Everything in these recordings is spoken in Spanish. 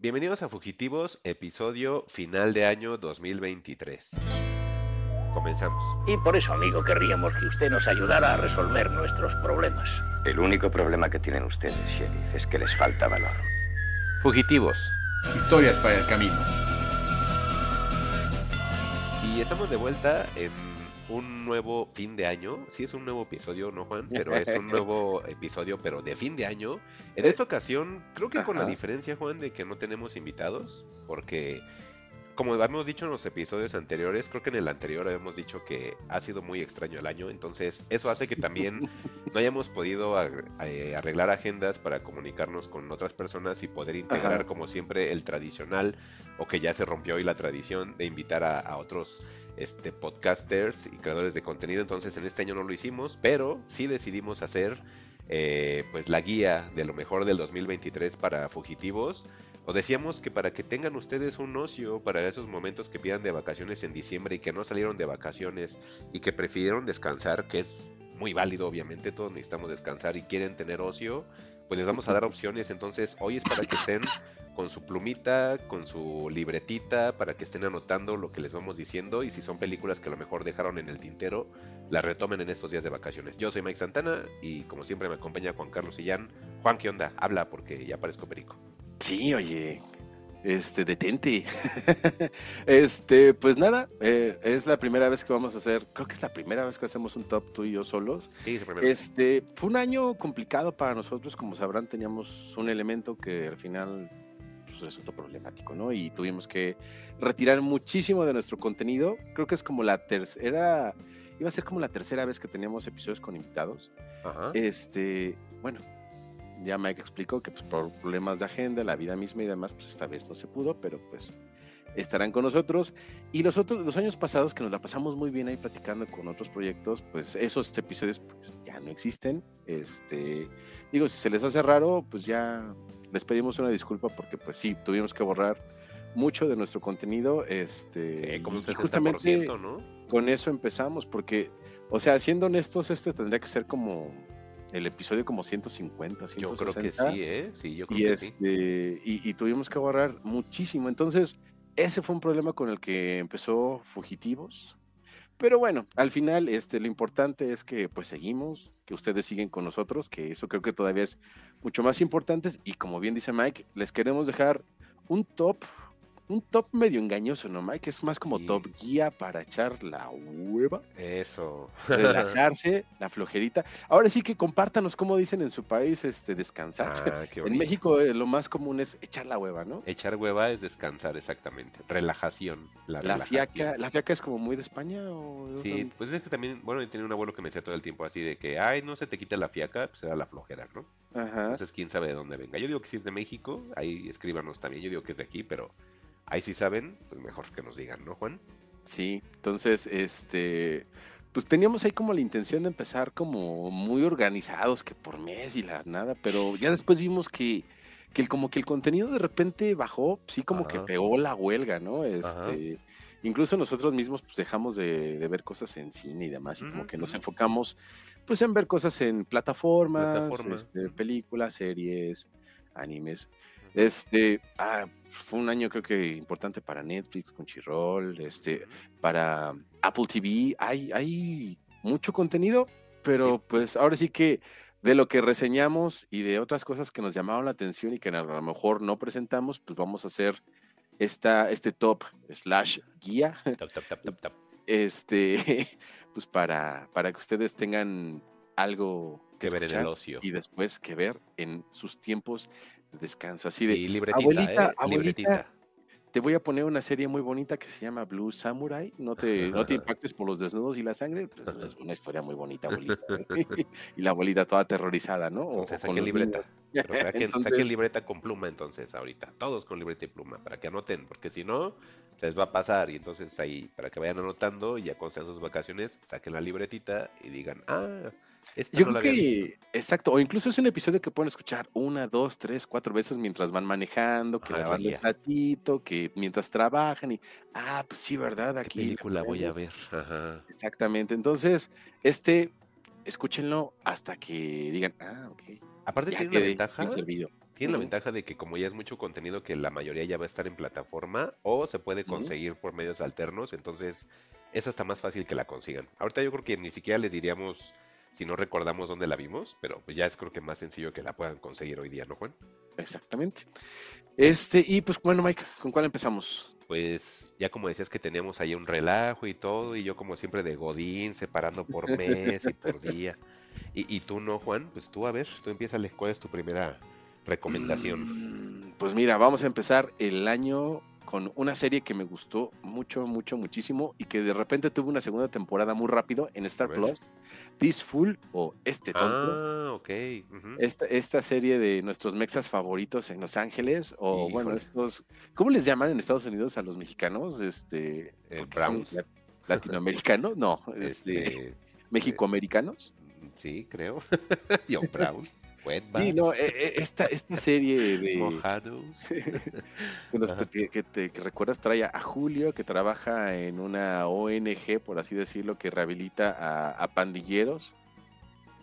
Bienvenidos a Fugitivos, episodio final de año 2023. Comenzamos. Y por eso, amigo, querríamos que usted nos ayudara a resolver nuestros problemas. El único problema que tienen ustedes, sheriff, es que les falta valor. Fugitivos. Historias para el camino. Y estamos de vuelta en un nuevo fin de año. Sí es un nuevo episodio, ¿no, Juan? Pero es un nuevo episodio, pero de fin de año. En esta ocasión, creo que con la diferencia, Juan, de que no tenemos invitados, porque como habíamos dicho en los episodios anteriores, creo que en el anterior habíamos dicho que ha sido muy extraño el año, entonces eso hace que también no hayamos podido eh, arreglar agendas para comunicarnos con otras personas y poder integrar Ajá. como siempre el tradicional o que ya se rompió hoy la tradición de invitar a, a otros este, podcasters y creadores de contenido. Entonces en este año no lo hicimos, pero sí decidimos hacer eh, pues la guía de lo mejor del 2023 para fugitivos. O decíamos que para que tengan ustedes un ocio para esos momentos que pidan de vacaciones en diciembre y que no salieron de vacaciones y que prefirieron descansar, que es muy válido obviamente, todos necesitamos descansar y quieren tener ocio, pues les vamos a dar opciones. Entonces hoy es para que estén con su plumita, con su libretita, para que estén anotando lo que les vamos diciendo y si son películas que a lo mejor dejaron en el tintero, las retomen en estos días de vacaciones. Yo soy Mike Santana y como siempre me acompaña Juan Carlos Sillán. Juan, ¿qué onda? Habla porque ya parezco perico. Sí, oye. Este, detente. este, pues nada, eh, es la primera vez que vamos a hacer, creo que es la primera vez que hacemos un top tú y yo solos. Sí, es el primero. Este, fue un año complicado para nosotros, como sabrán, teníamos un elemento que al final pues, resultó problemático, ¿no? Y tuvimos que retirar muchísimo de nuestro contenido. Creo que es como la tercera, iba a ser como la tercera vez que teníamos episodios con invitados. Ajá. Este, bueno, ya Mike explicó que pues, por problemas de agenda, la vida misma y demás, pues esta vez no se pudo, pero pues estarán con nosotros. Y los otros, los años pasados que nos la pasamos muy bien ahí platicando con otros proyectos, pues esos episodios pues, ya no existen. Este, digo, si se les hace raro, pues ya les pedimos una disculpa porque pues sí, tuvimos que borrar mucho de nuestro contenido. Este, Sí, como un justamente 60%, ¿no? con eso empezamos, porque, o sea, siendo honestos, este tendría que ser como el episodio como 150, Yo 160. creo que sí, ¿eh? Sí, yo creo Y, que sí. este, y, y tuvimos que borrar muchísimo. Entonces, ese fue un problema con el que empezó Fugitivos. Pero bueno, al final este, lo importante es que pues seguimos, que ustedes siguen con nosotros, que eso creo que todavía es mucho más importante. Y como bien dice Mike, les queremos dejar un top, un top medio engañoso, ¿no, Mike? Es más como Sí. top guía para echar la hueva Eso. relajarse, la flojerita. Ahora sí que compártanos cómo dicen en su país este descansar. Ah, qué en. México eh, lo más común es echar la hueva, ¿no? Echar hueva es descansar, exactamente. Relajación. La, La relajación. fiaca, la fiaca es como muy de España o Sí, pues es que también, bueno, yo tenía un abuelo que me decía todo el tiempo así de que, ay, no se te quita la fiaca, pues era la flojera, ¿no? Ajá. Entonces, quién sabe de dónde venga. Yo digo que si es de México, ahí escríbanos también. Yo digo que es de aquí, pero ahí sí saben, pues mejor que nos digan, ¿no, Juan? Sí, entonces, este, pues teníamos ahí como la intención de empezar como muy organizados, que por mes y la nada, pero ya después vimos que, que el, como que el contenido de repente bajó, sí como que pegó la huelga, ¿no? Este, incluso nosotros mismos pues dejamos de, de ver cosas en cine y demás, y como que nos enfocamos pues en ver cosas en plataformas, Plataforma, este, películas, series, animes. Este, ah, fue un año creo que importante para Netflix, con Chirrol, este, para Apple TV. Hay, hay mucho contenido, pero pues ahora sí que de lo que reseñamos y de otras cosas que nos llamaron la atención y que a lo mejor no presentamos, pues vamos a hacer esta, este top slash guía, este, pues para, para que ustedes tengan algo Que ver en el ocio. y después que ver en sus tiempos de descanso. Así de, Y libretita, abuelita, ¿eh? abuelita, Libretita. te voy a poner una serie muy bonita que se llama Blue Samurai. No te, no te impactes por los desnudos y la sangre. Pues es una historia muy bonita, abuelita. ¿eh? y la abuelita toda aterrorizada, ¿no? O- Entonces, los libreta. Pero saquen, Entonces- libreta con pluma entonces ahorita. Todos con libreta y pluma para que anoten, porque si no, se les va a pasar. Y entonces ahí, para que vayan anotando y ya cuando sean sus vacaciones, saquen la libretita y digan, ah, esta Yo no creo había visto". que, exacto, o incluso es un episodio que pueden escuchar una, dos, tres, cuatro veces mientras van manejando, que Ajá, es la lavando el platito, que mientras trabajan y, ah, pues sí, ¿verdad? ¿Qué Aquí. película voy a ver? Ajá. Exactamente, entonces, este, escúchenlo hasta que digan, ah, ok. Aparte Ya tiene una ventaja, servido. tiene la ventaja de que como ya es mucho contenido que la mayoría ya va a estar en plataforma o se puede conseguir por medios alternos, entonces es hasta más fácil que la consigan. Ahorita yo creo que ni siquiera les diríamos si no recordamos dónde la vimos, pero pues ya es creo que más sencillo que la puedan conseguir hoy día, ¿no, Juan? Exactamente. Este, y pues bueno, Mike, ¿con cuál empezamos? Pues ya como decías que teníamos ahí un relajo y todo, y yo como siempre de Godín, separando por mes y por día. Y, y tú no, Juan, pues tú a ver, tú empieza ¿cuál es tu primera recomendación? Mm, Pues mira, vamos a empezar el año con una serie que me gustó mucho, mucho, muchísimo y que de repente tuvo una segunda temporada muy rápido en Star. Plus. This Fool o Este Tonto. Ah, ok. Esta, esta serie de nuestros mexas favoritos en Los Ángeles, o bueno, estos, ¿cómo les llaman en Estados Unidos a los mexicanos? Este, Eh, Browns. la- latinoamericanos, no, este, Este, mexicoamericanos. sí, creo. John Brown. Sí, no, e- e- esta, esta serie de, Mojados. de los Ajá. que, que te que recuerdas trae a Julio, que trabaja en una ONG, por así decirlo, que rehabilita a, a pandilleros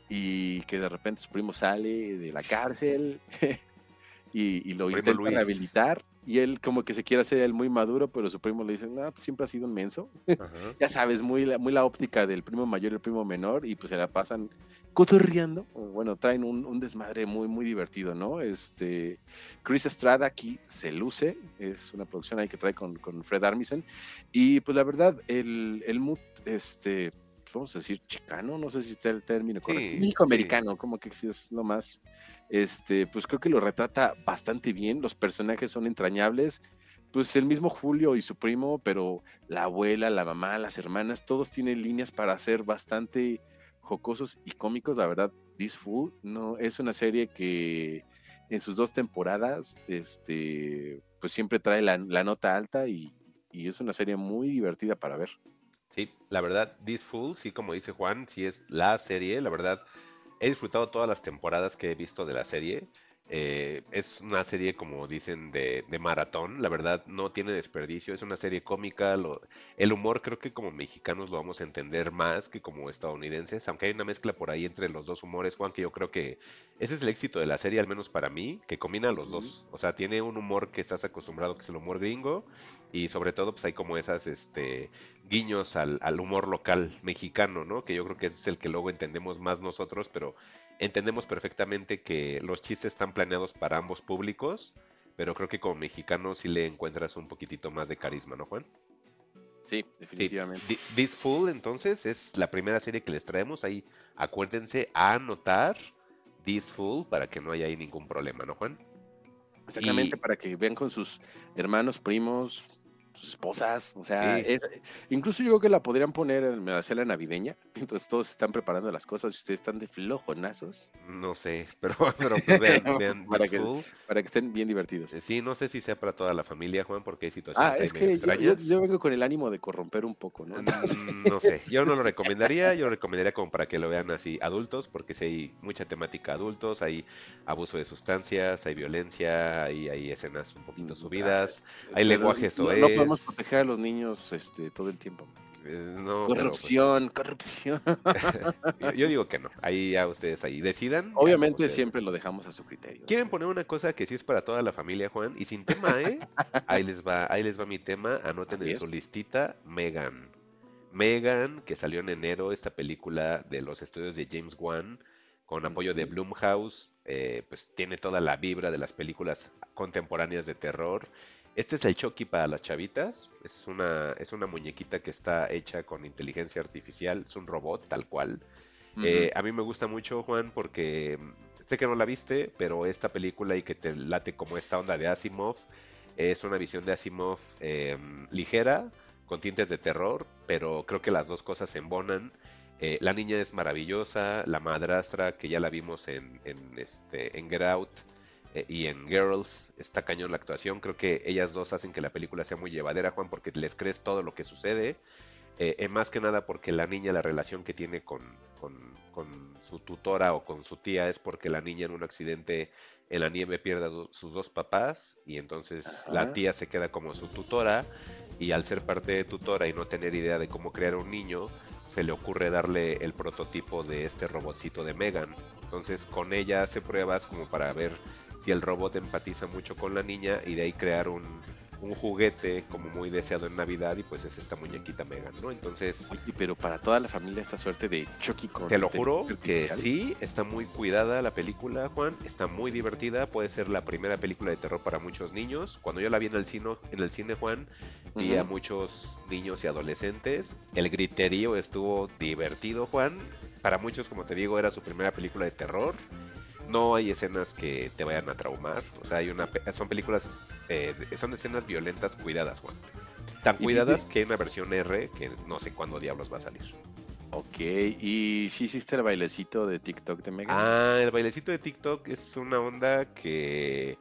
y que de repente su primo sale de la cárcel y, y lo Primo intenta Luis. rehabilitar y él como que se quiere hacer el muy maduro, pero su primo le dice, no, tú siempre has sido un menso. Ajá. Ya sabes, muy la, muy la óptica del primo mayor y el primo menor y pues se la pasan cotorreando. Bueno, traen un, un desmadre muy, muy divertido, ¿no? Este, Chris Estrada aquí se luce, es una producción ahí que trae con, con Fred Armisen y pues la verdad, el, el mood, este, vamos a decir chicano, no sé si está el término Sí, correcto, sí. México-americano, como que sí es lo más, este, pues creo que lo retrata bastante bien, los personajes son entrañables, pues el mismo Julio y su primo, pero la abuela, la mamá, las hermanas, todos tienen líneas para ser bastante jocosos y cómicos, la verdad, This Fool no es una serie que en sus dos temporadas, este, pues siempre trae la, nota alta y, y es una serie muy divertida para ver. Sí, la verdad, This Fool, sí, como dice Juan, sí es la serie. La verdad, he disfrutado todas las temporadas que he visto de la serie. Eh, es una serie, como dicen, de, de maratón. La verdad, no tiene desperdicio. Es una serie cómica. lo- el humor creo que como mexicanos lo vamos a entender más que como estadounidenses. Aunque hay una mezcla por ahí entre los dos humores, Juan, que yo creo que ese es el éxito de la serie, al menos para mí, que combina los dos. O sea, tiene un humor que estás acostumbrado, que es el humor gringo. Y sobre todo, pues hay como esas, este, guiños al, al humor local mexicano, ¿no? Que yo creo que es el que luego entendemos más nosotros, pero entendemos perfectamente que los chistes están planeados para ambos públicos, pero creo que como mexicano sí le encuentras un poquitito más de carisma, ¿no, Juan? Sí, definitivamente. Thi- This Fool, entonces, es la primera serie que les traemos. Ahí acuérdense a anotar This Fool para que no haya ahí ningún problema, ¿no, Juan? Exactamente, y- para que vean con sus hermanos, primos, sus esposas, o sea, Sí. es, incluso yo creo que la podrían poner en la cena navideña, mientras todos están preparando las cosas y ustedes están de flojonazos, No sé, pero, pero pues vean, vean Para This que- Fool. para que estén bien divertidos. Eh, Sí, no sé si sea para toda la familia, Juan, porque hay situaciones Ah, es que yo, yo- extrañas. yo vengo con el ánimo de corromper un poco, ¿no? Mm, No sé, yo no lo recomendaría, yo lo recomendaría como para que lo vean así adultos, porque si hay mucha temática adultos, hay abuso de sustancias, hay violencia, hay, hay escenas un poquito Mm, subidas, hay lenguaje no, no soez. Podemos proteger a los niños este, todo el tiempo. eh, pero, pues, corrupción, corrupción. yo, yo digo que no, ahí ya ustedes ahí decidan. Obviamente ustedes- siempre lo dejamos a su criterio. Quieren poner una cosa que sí es para toda la familia, Juan, y sin tema, ¿eh? Ahí les va, ahí les va mi tema, anoten en su listita, Megan. Megan, que salió en enero, esta película de los estudios de James Wan, con apoyo de. Blumhouse, eh, pues tiene toda la vibra de las películas contemporáneas de terror. Este es el Chucky para las chavitas, es una, es una muñequita que está hecha con inteligencia artificial, es un robot tal cual. Eh, a mí me gusta mucho, Juan, porque sé que no la viste, pero esta película y que te late como esta onda de Asimov, es una visión de Asimov eh, ligera, con tintes de terror, pero creo que las dos cosas se embonan. Eh, la niña es maravillosa, la madrastra, que ya la vimos en, en, este, en Get Out eh, y en Girls, está cañón la actuación. Creo que ellas dos hacen que la película sea muy llevadera, Juan, porque les crees todo lo que sucede. Eh, eh, más que nada porque la niña, la relación que tiene con, con, con su tutora o con su tía es porque la niña en un accidente en la nieve pierde a do- sus dos papás y entonces la tía se queda como su tutora y al ser parte de tutora y no tener idea de cómo crear un niño, se le ocurre darle el prototipo de este robotcito de Megan. Entonces con ella hace pruebas como para ver si el robot empatiza mucho con la niña y de ahí crear un, un juguete como muy deseado en Navidad y pues es esta muñequita Megan, ¿no? Entonces... Oye, pero para toda la familia esta suerte de Chucky con... Te lo juro que sí, está muy cuidada la película, Juan, está muy divertida, puede ser la primera película de terror para muchos niños. Cuando yo la vi en el cine, en el cine Juan, vi a muchos niños y adolescentes. El griterío estuvo divertido, Juan. Para muchos, como te digo, era su primera película de terror. No hay escenas que te vayan a traumar. O sea, hay una, son películas, eh, de- son escenas violentas cuidadas, Juan. Tan cuidadas que hay una versión R que no sé cuándo diablos va a salir. Ok, ¿y si hiciste el bailecito de TikTok de Megan? Ah, el bailecito de TikTok es una onda que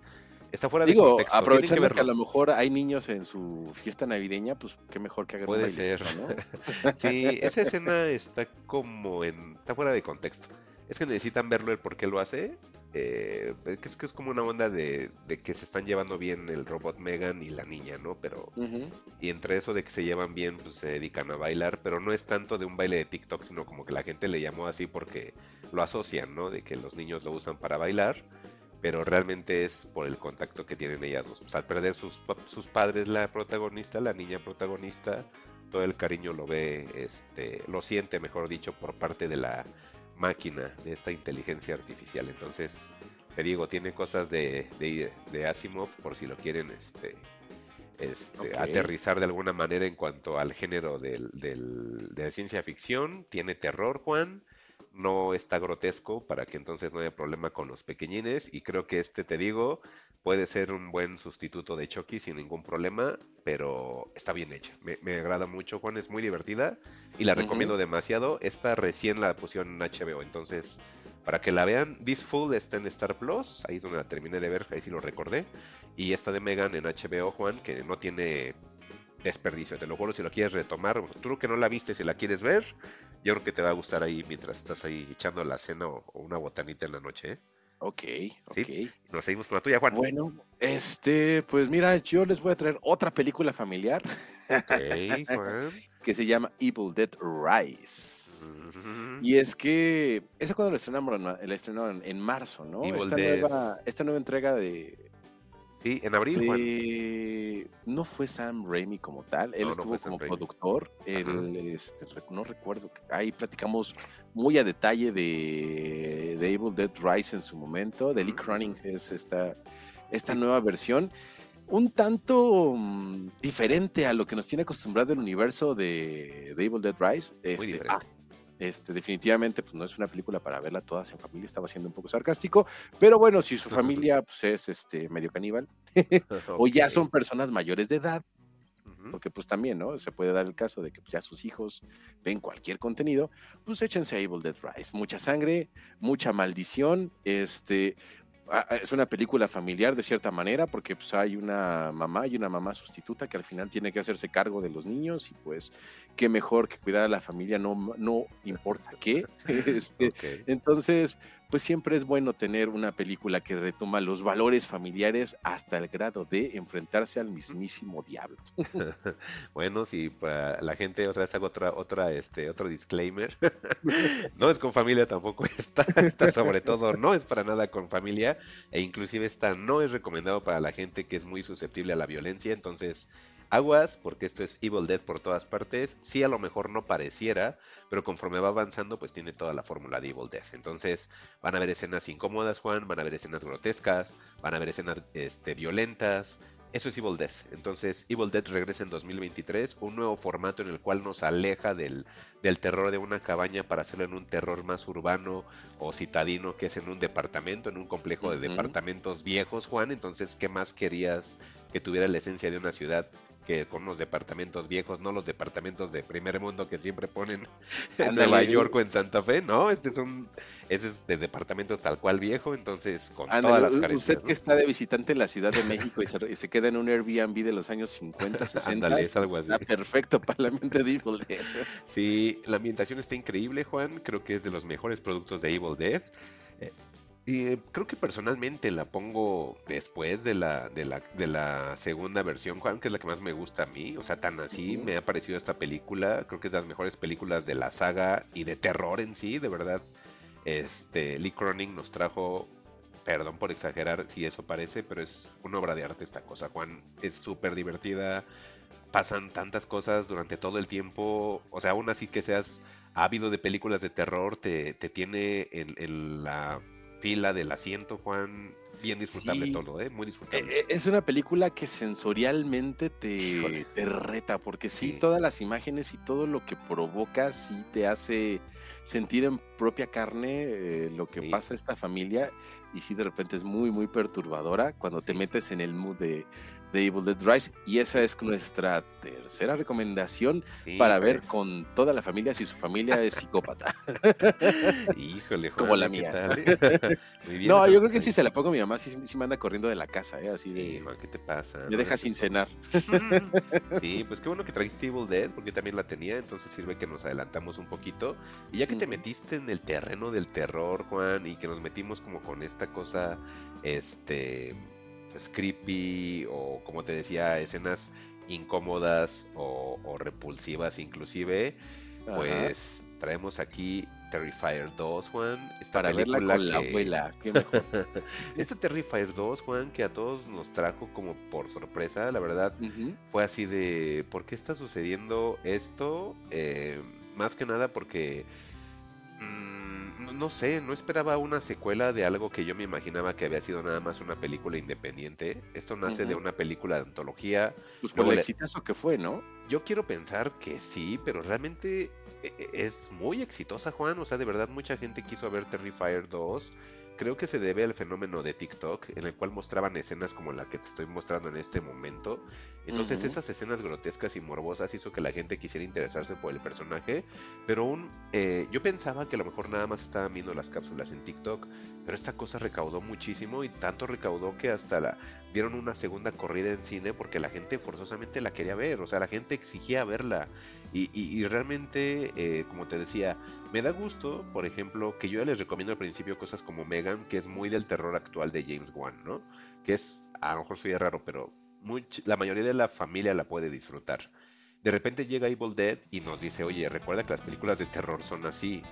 está fuera de Digo, contexto. Tienen aprovechando que, a verlo. lo mejor hay niños en su fiesta navideña, pues qué mejor que hagan un Puede ser. ¿no? Sí, esa escena está como en. está fuera de contexto. Es que necesitan verlo el por qué lo hace. eh, es que es como una onda de, de que se están llevando bien el robot Megan y la niña, ¿no? Pero. Y entre eso de que se llevan bien, pues se dedican a bailar. Pero no es tanto de un baile de TikTok, sino como que la gente le llamó así porque lo asocian, ¿no? De que los niños lo usan para bailar. Pero realmente es por el contacto que tienen ellas dos. Pues al perder sus, sus padres, la protagonista, la niña protagonista, todo el cariño lo ve, este, lo siente, mejor dicho, por parte de la máquina, de esta inteligencia artificial. Entonces, te digo, tiene cosas de, de, de Asimov, por si lo quieren, este, este, aterrizar de alguna manera en cuanto al género del, del- de ciencia ficción. Tiene terror, Juan. No está grotesco para que entonces no haya problema con los pequeñines. Y creo que este, te digo, puede ser un buen sustituto de Chucky sin ningún problema, pero está bien hecha. Me, me agrada mucho, Juan. Es muy divertida y la recomiendo demasiado. Esta recién la pusieron en HBO, entonces para que la vean, This Fool está en Star Plus, ahí es donde la terminé de ver, ahí sí lo recordé. Y esta de Megan en HBO, Juan, que no tiene desperdicio, te lo juro, si lo quieres retomar, tú que no la viste, si la quieres ver, yo creo que te va a gustar ahí mientras estás ahí echando la cena o, o una botanita en la noche. ¿eh? Ok, ok. Sí. Nos seguimos con la tuya, Juan. Bueno, este, pues mira, yo les voy a traer otra película familiar Ok, Juan. que se llama Evil Dead Rise. Y es que esa cuando la estrenaron, la estrenaron en marzo, ¿no? Evil esta, nueva, esta nueva entrega de, Sí, en abril, Juan. de- no fue Sam Raimi como tal, él No, estuvo como productor, él, este, no recuerdo, ahí platicamos muy a detalle de, de Evil Dead Rise en su momento, de Lee. Cronin es esta, esta nueva versión, un tanto mm, diferente a lo que nos tiene acostumbrado el universo de, de Evil Dead Rise. Muy diferente. ah, este, definitivamente, pues no es una película para verla todas en familia, estaba siendo un poco sarcástico, pero bueno, si su familia pues, es este, medio caníbal, o ya son personas mayores de edad, porque pues también, ¿no? Se puede dar el caso de que pues, ya sus hijos ven cualquier contenido, pues échense a Evil Dead Rise. Mucha sangre, mucha maldición, este... ah, ah, Es una película familiar de cierta manera porque pues hay una mamá y una mamá sustituta que al final tiene que hacerse cargo de los niños y pues qué mejor que cuidar a la familia, no, no importa qué. Este, entonces, pues siempre es bueno tener una película que retoma los valores familiares hasta el grado de enfrentarse al mismísimo diablo. Bueno, si para la gente otra vez hago otra, otra, este, otro disclaimer. no es con familia tampoco esta, esta sobre todo no es para nada con familia, e inclusive esta no es recomendado para la gente que es muy susceptible a la violencia, entonces aguas, porque esto es Evil Dead por todas partes. Sí, a lo mejor no pareciera, pero conforme va avanzando, pues tiene toda la fórmula de Evil Dead. Entonces, van a ver escenas incómodas, Juan, van a ver escenas grotescas, van a ver escenas este, violentas. Eso es Evil Dead. Entonces, Evil Dead regresa en 2023, un nuevo formato en el cual nos aleja del, del terror de una cabaña para hacerlo en un terror más urbano o citadino, que es en un departamento, en un complejo de departamentos viejos, Juan. Entonces, ¿qué más querías que tuviera la esencia de una ciudad que con unos departamentos viejos, no los departamentos de primer mundo que siempre ponen en. Nueva York o en Santa Fe? No, este es un este es de departamentos tal cual viejo, entonces con Ándale, todas las carencias. usted ¿no? que está de visitante en la Ciudad de México y se, y se queda en un Airbnb de los años 50, 60, Ándale, es algo así. está perfecto para la mente de Evil Dead. Sí, la ambientación está increíble, Juan. Creo que es de los mejores productos de Evil Dead. Eh, y eh, creo que personalmente la pongo después de la, de, la, de la segunda versión, Juan, que es la que más me gusta a mí. O sea, tan así me ha parecido esta película. Creo que es de las mejores películas de la saga y de terror en sí, de verdad. Este, Lee Cronin nos trajo perdón por exagerar si eso parece, pero es una obra de arte esta cosa, Juan. Es súper divertida, pasan tantas cosas durante todo el tiempo, o sea, aún así que seas ávido de películas de terror, te, te tiene en, en la fila del asiento, Juan. Bien disfrutable Sí. todo, ¿eh? Muy disfrutable. Eh, eh, Es una película que sensorialmente te, te reta, porque sí, Sí. todas las imágenes y todo lo que provoca sí te hace sentir en propia carne eh, lo que Sí. pasa a esta familia y sí de repente es muy, muy perturbadora cuando te metes en el mood de, de Evil Dead Rise y esa es nuestra tercera recomendación Sí, para ver pues. con toda la familia si su familia es psicópata. Híjole, Juan, Como la ¿qué mía. tal, eh? Muy bien, no, yo creo que si se la pongo a mi mamá, sí, sí me anda corriendo de la casa, ¿eh? así Sí, de... Juan, ¿qué te pasa? Me No deja sin cenar. Sí, pues qué bueno que trajiste Evil Dead, porque también la tenía, entonces sirve que nos adelantamos un poquito. Y ya que te metiste en el terreno del terror, Juan, y que nos metimos como con esta cosa, este, pues creepy, o como te decía, escenas incómodas o, o repulsivas inclusive, Ajá. pues traemos aquí Terrifier 2, Juan. Esta para verla película con la abuela, qué mejor. Este Terrifier 2, Juan, que a todos nos trajo como por sorpresa, la verdad, fue así de, ¿por qué está sucediendo esto? Eh, más que nada porque, mm, no- sé, no esperaba una secuela de algo que yo me imaginaba que había sido nada más una película independiente. Esto nace de una película de antología. Pues por el exitazo que fue, ¿no? Yo quiero pensar que sí, pero realmente e- e- es muy exitosa, Juan. O sea, de verdad mucha gente quiso ver Terrifier 2. Creo que se debe al fenómeno de TikTok, en el cual mostraban escenas como la que te estoy mostrando en este momento. Entonces esas escenas grotescas y morbosas hizo que la gente quisiera interesarse por el personaje. Pero aún, eh, yo pensaba que a lo mejor nada más estaban viendo las cápsulas en TikTok. Pero esta cosa recaudó muchísimo y tanto recaudó que hasta la dieron una segunda corrida en cine porque la gente forzosamente la quería ver. O sea, la gente exigía verla. Y, y- y realmente, eh, como te decía, me da gusto, por ejemplo, que yo ya les recomiendo al principio cosas como Megan, que es muy del terror actual de James Wan, ¿no? Que es, a lo mejor soy raro, pero much- la mayoría de la familia la puede disfrutar. De repente llega Evil Dead y nos dice, oye, recuerda que las películas de terror son así.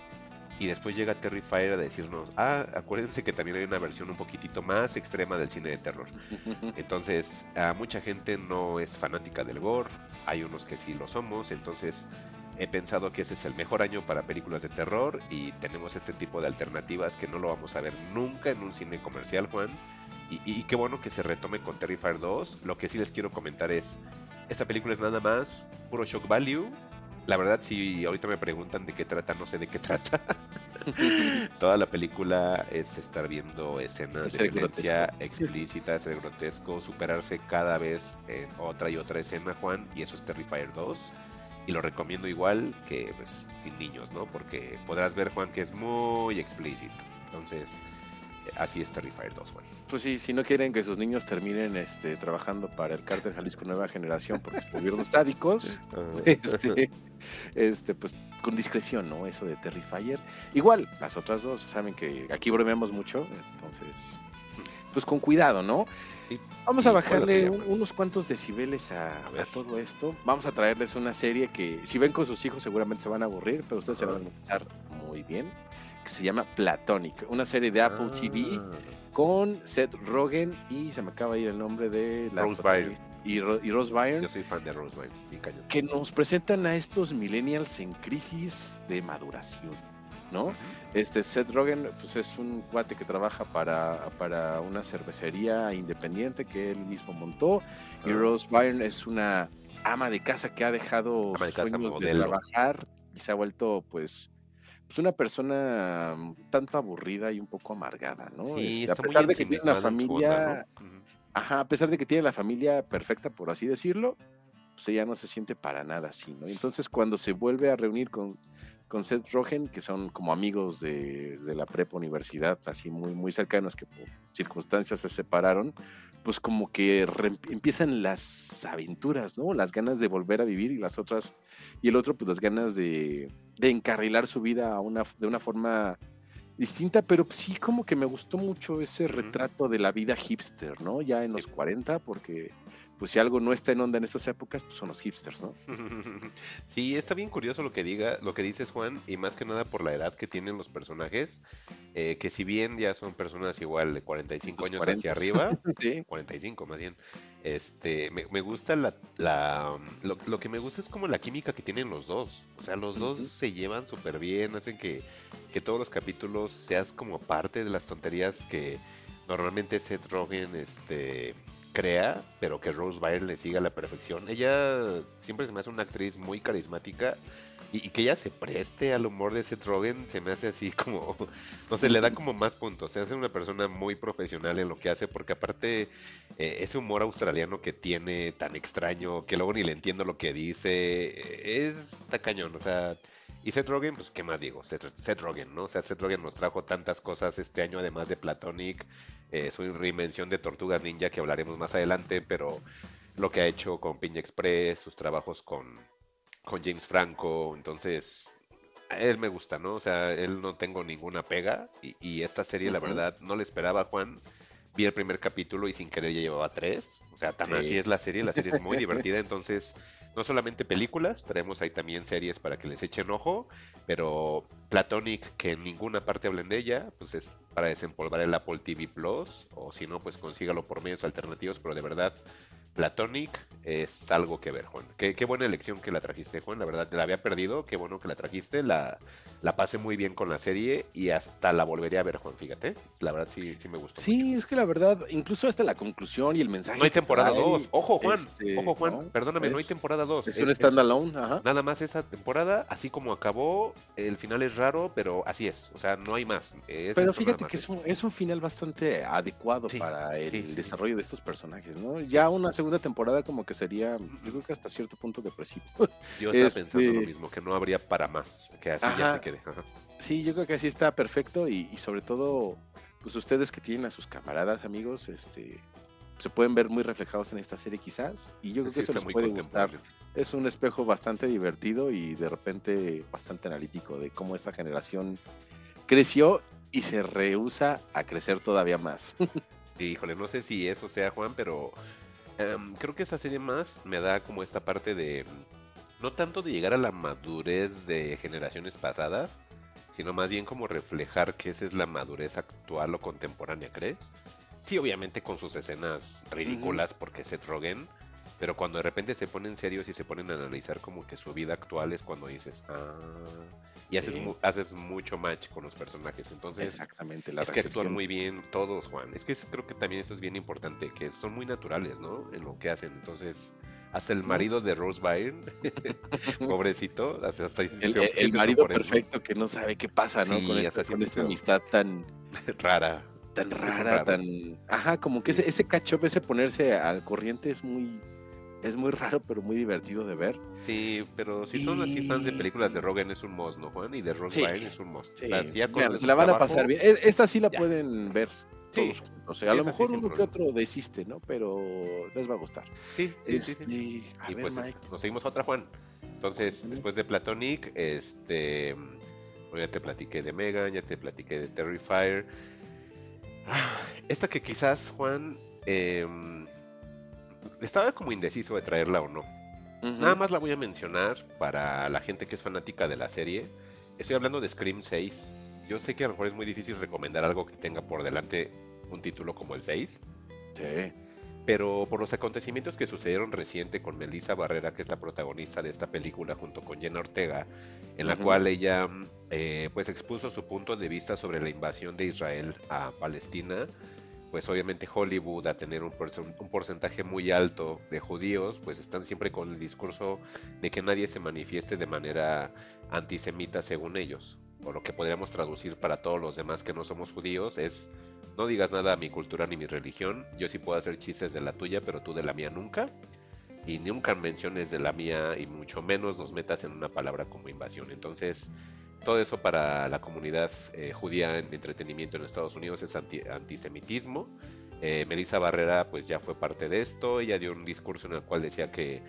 Y después llega Terrifier a decirnos, ah, acuérdense que también hay una versión un poquitito más extrema del cine de terror. Entonces, a mucha gente no es fanática del gore, hay unos que sí lo somos, entonces he pensado que ese es el mejor año para películas de terror y tenemos este tipo de alternativas que no lo vamos a ver nunca en un cine comercial, Juan. Y, qué bueno que se retome con Terrifier 2. Lo que sí les quiero comentar es, esta película es nada más puro shock value. La verdad, si ahorita me preguntan de qué trata, no sé de qué trata. Toda la película es estar viendo escenas Es de violencia explícita, ser grotesco, superarse cada vez en otra y otra escena, Juan, y eso es Terrifier 2. Y lo recomiendo igual que pues, sin niños, ¿no? Porque podrás ver, Juan, que es muy explícito. Entonces, así es Terrifier 2, Juan. Pues sí, si no quieren que sus niños terminen este, trabajando para el cártel Jalisco Nueva Generación porque estuvieron sádicos, este, este, pues con discreción, ¿no? Eso de Terrifier. Igual, las otras dos, saben que aquí bromeamos mucho, entonces, pues con cuidado, ¿no? Sí. Vamos Sí, a ¿cuál bajarle un- unos cuantos decibeles a, A ver. a todo esto. Vamos a traerles una serie que, si ven con sus hijos, seguramente se van a aburrir, pero ustedes se van a pasar muy bien. Que se llama Platonic, una serie de Apple TV Ah, con Seth Rogen y se me acaba de ir el nombre de la Rose Byrne. y, Ro- y Rose Byrne Yo soy fan de Rose Byrne, bien cañón. que nos presentan a estos millennials en crisis de maduración, ¿no? Este Seth Rogen pues es un cuate que trabaja para, para una cervecería independiente que él mismo montó y Ah. Rose Byrne es una ama de casa que ha dejado Ama de sus casa, sueños de trabajar y se ha vuelto pues pues una persona mm, tanto aburrida y un poco amargada, ¿no? Sí, Este, a pesar de que tiene una familia onda, ¿no? Ujú. Ajá, a pesar de que tiene la familia perfecta, por así decirlo, pues ella no se siente para nada así, ¿no? Entonces cuando se vuelve a reunir con, con Seth Rogen, que son como amigos de, de la prepa universidad, así muy, muy cercanos, que por circunstancias se separaron, pues como que empiezan las aventuras, ¿no? Las ganas de volver a vivir y las otras, y el otro pues las ganas de, de encarrilar su vida a una, de una forma distinta, pero sí como que me gustó mucho ese retrato de la vida hipster, ¿no? Ya en los 40, porque pues si algo no está en onda en estas épocas, pues son los hipsters, ¿no? Sí, está bien curioso lo que diga, lo que dices Juan, y más que nada por la edad que tienen los personajes, eh, que si bien ya son personas igual de 45 Sus años 40. hacia arriba, sí. 45 más bien, este, me, me gusta la, la lo, lo que me gusta es como la química que tienen los dos, o sea, los dos se llevan súper bien, hacen que, que todos los capítulos seas como parte de las tonterías que normalmente Seth Rogen, este crea, pero que Rose Byrne le siga a la perfección. Ella siempre se me hace una actriz muy carismática y, y que ella se preste al humor de Seth Rogen se me hace así como, no sé, le da como más puntos. Se hace una persona muy profesional en lo que hace porque aparte eh, ese humor australiano que tiene tan extraño que luego ni le entiendo lo que dice, eh, es está cañón, o sea... Y Seth Rogen, pues, ¿qué más digo? Seth, Seth Rogen, ¿no? O sea, Seth Rogen nos trajo tantas cosas este año, además de Platonic, eh, su reinvención de Tortugas Ninja, que hablaremos más adelante, pero lo que ha hecho con Piña Express, sus trabajos con, con James Franco, entonces, a él me gusta, ¿no? O sea, él no tengo ninguna pega, y, y esta serie, la verdad, no le esperaba, Juan. Vi el primer capítulo y sin querer ya llevaba tres. O sea, tan Sí. así es la serie, la serie es muy divertida, entonces no solamente películas, traemos ahí también series para que les echen ojo, pero Platonic, que en ninguna parte hablen de ella, pues es para desempolvar el Apple TV Plus, o si no, pues consígalo por medios alternativos, pero de verdad, Platonic es algo que ver, Juan. Qué, qué buena elección que la trajiste, Juan, la verdad, la había perdido, qué bueno que la trajiste, la, la pasé muy bien con la serie y hasta la volvería a ver, Juan, fíjate, la verdad sí, sí me gustó. Sí, mucho. es que la verdad, incluso hasta la conclusión y el mensaje. No hay temporada trae, 2, ojo Juan, este, ojo Juan, ¿no? perdóname, no hay Es- temporada 2. Es un standalone, ajá. Nada más esa temporada, así como acabó, el final es raro, pero así es, o sea, no hay más. es Pero fíjate más, que es un, es un final bastante adecuado Sí, para el sí, sí, sí. desarrollo de estos personajes, ¿no? Ya una segunda temporada como que sería, yo creo que hasta cierto punto depresivo. Yo estaba pensando lo este- mismo, que no habría para más, que así ya se quede. Sí, yo creo que así está perfecto y, y sobre todo, pues ustedes que tienen a sus camaradas, amigos, este, se pueden ver muy reflejados en esta serie quizás y yo creo Sí, que eso les puede gustar. Es un espejo bastante divertido y de repente bastante analítico de cómo esta generación creció y se rehúsa a crecer todavía más. Sí, híjole, no sé si eso sea Juan, pero em, creo que esta serie más me da como esta parte de, no tanto de llegar a la madurez de generaciones pasadas, sino más bien como reflejar que esa es la madurez actual o contemporánea, ¿crees? Sí, obviamente con sus escenas ridículas porque Seth Rogen, pero cuando de repente se ponen serios y se ponen a analizar como que su vida actual es cuando dices, ah, y haces, mu- haces mucho match con los personajes, entonces... Exactamente, la Es que actúan muy bien todos, Juan. Es que creo que también eso es bien importante, que son muy naturales, ¿no? En lo que hacen. Entonces, hasta el marido de Rose Byrne, pobrecito, hasta, hasta El, el- marido perfecto que no sabe qué pasa, ¿no? Sí, con esta, con esta amistad tan, Rara. tan rara, tan... Ajá, como que ese, ese catch up, ese ponerse al corriente es muy... Es muy raro, pero muy divertido de ver. Sí, pero si son así fans de Y- películas de Rogen es un must, ¿no, Juan? Y de Rose Sí, Byrne es un must. Sí, O sea, si ya conoces se la van a trabajo, pasar bien. E- Esta sí la ya. pueden ver Sí, todos juntos. O sea, a lo mejor uno que otro desiste, ¿no? Pero les va a gustar. Sí, sí, sí, sí. Este, a y ver, pues Mike. nos seguimos a otra, Juan. Entonces, después de Platonic, este. bueno, ya te platiqué de Megan, ya te platiqué de Terrifier. Ah, Esta que quizás, Juan, em, estaba como indeciso de traerla o no. Nada más la voy a mencionar para la gente que es fanática de la serie. Estoy hablando de Scream 6. Yo sé que a lo mejor es muy difícil recomendar algo que tenga por delante un título como el 6. Sí. Pero por los acontecimientos que sucedieron reciente con Melissa Barrera, que es la protagonista de esta película, junto con Jenna Ortega, en la cual ella eh, pues expuso su punto de vista sobre la invasión de Israel a Palestina, pues obviamente Hollywood a tener un porcentaje muy alto de judíos, pues están siempre con el discurso de que nadie se manifieste de manera antisemita según ellos, o lo que podríamos traducir para todos los demás que no somos judíos es no digas nada a mi cultura ni mi religión. Yo sí puedo hacer chistes de la tuya, pero tú de la mía nunca. Y nunca menciones de la mía y mucho menos nos metas en una palabra como invasión. Entonces, todo eso para la comunidad eh, judía en entretenimiento en Estados Unidos es anti- antisemitismo. Eh, Melissa Barrera pues ya fue parte de esto. Ella dio un discurso en el cual decía que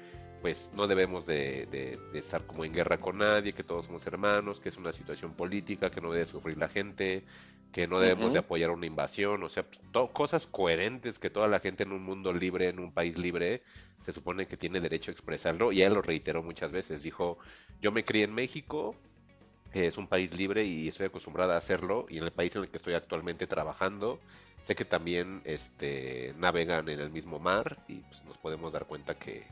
pues no debemos de, de- de estar como en guerra con nadie, que todos somos hermanos, que es una situación política, que no debe sufrir la gente, que no debemos de apoyar una invasión, o sea, pues, cosas coherentes que toda la gente en un mundo libre, en un país libre, se supone que tiene derecho a expresarlo, y él lo reiteró muchas veces, dijo, yo me crié en México, es un país libre y estoy acostumbrada a hacerlo, y en el país en el que estoy actualmente trabajando, sé que también este, navegan en el mismo mar, y pues nos podemos dar cuenta que,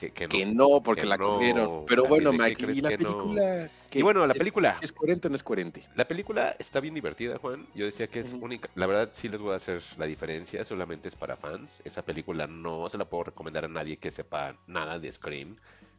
que, que no. Que no, porque que la no, corrieron. Pero bueno, de, ¿qué Mike, ¿y la no? película? Y bueno, la ¿Es- película. ¿Es coherente o no es coherente? La película está bien divertida, Juan. Yo decía que es única. La verdad, sí les voy a hacer la diferencia. Solamente es para fans. Esa película no se la puedo recomendar a nadie que sepa nada de Scream.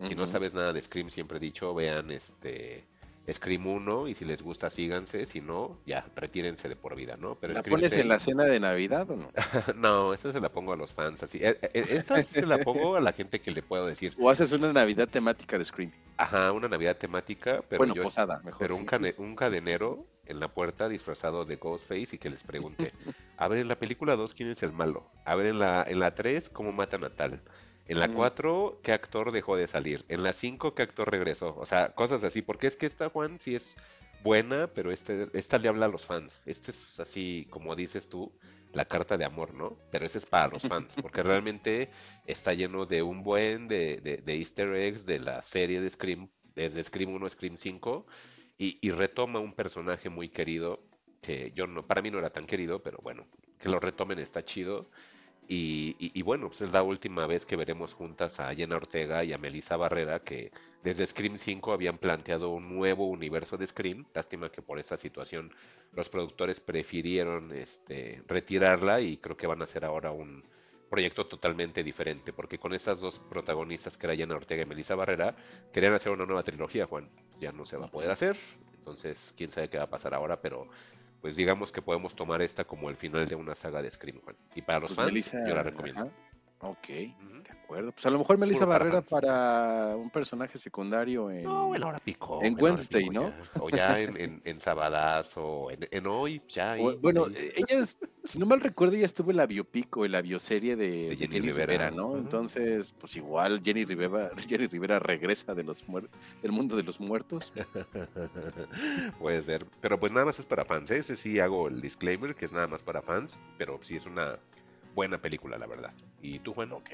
Si no sabes nada de Scream, siempre he dicho, vean este Scream 1 y si les gusta, síganse. Si no, ya, retírense de por vida, ¿no? Pero ¿La Scream pones en la 6 cena de Navidad o no? no, esta se la pongo a los fans. Así. Eh, eh, Esta sí se la pongo a la gente que le puedo decir. ¿O haces una Navidad temática de Scream? Ajá, una Navidad temática, pero bueno, yo posada, mejor. pero un, sí. cane- un cadenero en la puerta disfrazado de Ghostface y que les pregunte, a ver, en la película 2, ¿quién es el malo? A ver, en la, en la 3, ¿cómo matan a tal? En la Mm. 4, ¿qué actor dejó de salir? En la 5, ¿qué actor regresó? O sea, cosas así, porque es que esta, Juan, sí es buena, pero este, esta le habla a los fans. Este es así, como dices tú, la carta de amor, ¿no? Pero ese es para los fans, porque realmente está lleno de un buen de, de- de easter eggs de la serie de Scream, desde Scream 1 a Scream 5, y, y retoma un personaje muy querido, que yo no, para mí no era tan querido, pero bueno, que lo retomen está chido. Y, y- y bueno, pues es la última vez que veremos juntas a Jenna Ortega y a Melissa Barrera, que desde Scream 5 habían planteado un nuevo universo de Scream. Lástima que por esta situación los productores prefirieron este, retirarla y creo que van a hacer ahora un proyecto totalmente diferente, porque con estas dos protagonistas, que era Jenna Ortega y Melissa Barrera, querían hacer una nueva trilogía, Juan. Ya no se va a poder hacer, entonces quién sabe qué va a pasar ahora, pero pues digamos que podemos tomar esta como el final de una saga de Scream, Juan. Y para los Pues fans, Melissa- yo la recomiendo. ajá. Ok, de acuerdo. Pues a lo mejor Melissa Puro Barrera para un personaje secundario en... No, en hora pico. en Wednesday, pico ¿no? ya. O ya en, en, en Sabadazo, en, en hoy, ya. O- bueno, ella, es- si no mal recuerdo, ella estuvo en la biopic o en la bioserie de, Jenny Jenny, Rivera. Rivera, ¿no? Entonces, pues igual Jenny Rivera, Jenny Rivera regresa de los del mundo de los muertos. Puede ser. Pero pues nada más es para fans. ¿eh? Ese sí hago el disclaimer que es nada más para fans. Pero sí es una buena película, la verdad. ¿Y tú, Juan? Ok.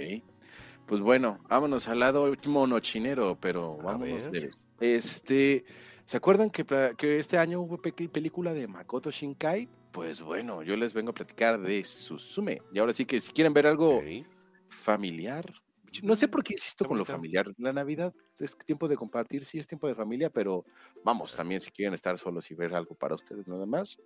Pues bueno, vámonos al lado monochinero, pero vámonos de- Este, ¿se acuerdan que, que este año hubo pe- película de Makoto Shinkai? Pues bueno, yo les vengo a platicar de Suzume. Y ahora sí que si quieren ver algo Ok. familiar. No sé por qué insisto Está con lo familiar. La Navidad es tiempo de compartir, sí es tiempo de familia, pero vamos, también si quieren estar solos y ver algo para ustedes nada más,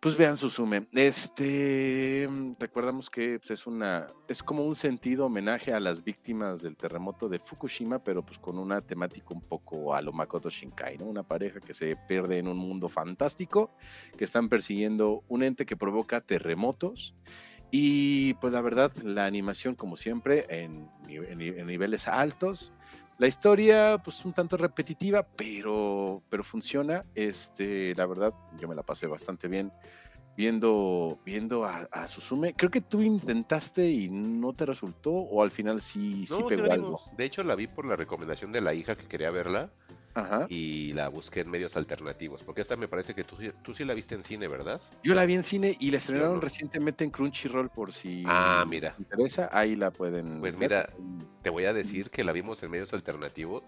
pues vean Suzume. Este, mm, recordamos que pues, es una, es como un sentido homenaje a las víctimas del terremoto de Fukushima, pero pues con una temática un poco a lo Makoto Shinkai, ¿no? Una pareja que se pierde en un mundo fantástico, que están persiguiendo un ente que provoca terremotos y pues la verdad, la animación, como siempre, en, en en niveles altos. La historia, pues un tanto repetitiva, pero, pero funciona. Este, la verdad, yo me la pasé bastante bien viendo, viendo a, a Suzume. Creo que tú intentaste y no te resultó, o al final sí, sí No, sí pegó algo. De hecho, la vi por la recomendación de la hija que quería verla Ajá. y la busqué en medios alternativos. Porque esta me parece que tú, sí- tú sí la viste en cine, ¿verdad? Yo la vi en cine y la estrenaron no. recientemente en Crunchyroll por si Ah, mira. les interesa. Ahí la pueden Pues ver. mira, Te voy a decir que la vimos en medios alternativos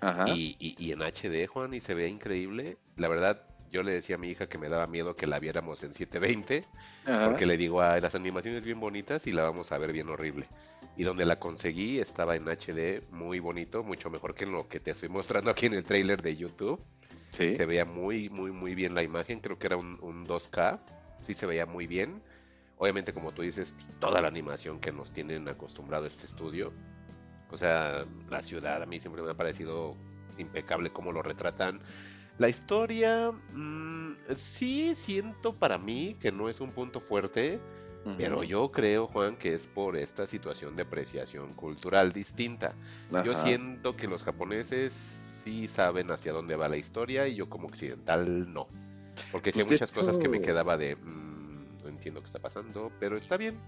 Ajá. y, y- y en HD, Juan, y se ve increíble. La verdad, yo le decía a mi hija que me daba miedo que la viéramos en 720, ajá. porque le digo, ah, las animaciones bien bonitas y la vamos a ver bien horrible. Y donde la conseguí estaba en HD, muy bonito, mucho mejor que en lo que te estoy mostrando aquí en el trailer de YouTube. Sí. Se veía muy, muy, muy bien la imagen, creo que era un, un 2K, sí se veía muy bien. Obviamente, como tú dices, toda la animación que nos tienen acostumbrado este estudio. O sea, la ciudad a mí siempre me ha parecido impecable cómo lo retratan. La historia, mm, sí siento para mí que no es un punto fuerte, pero yo creo, Juan, que es por esta situación de apreciación cultural distinta. Yo siento que los japoneses sí saben hacia dónde va la historia y yo como occidental no. Porque sí hay Pues muchas cosas que me quedaba de... mm, no entiendo qué está pasando, pero está bien.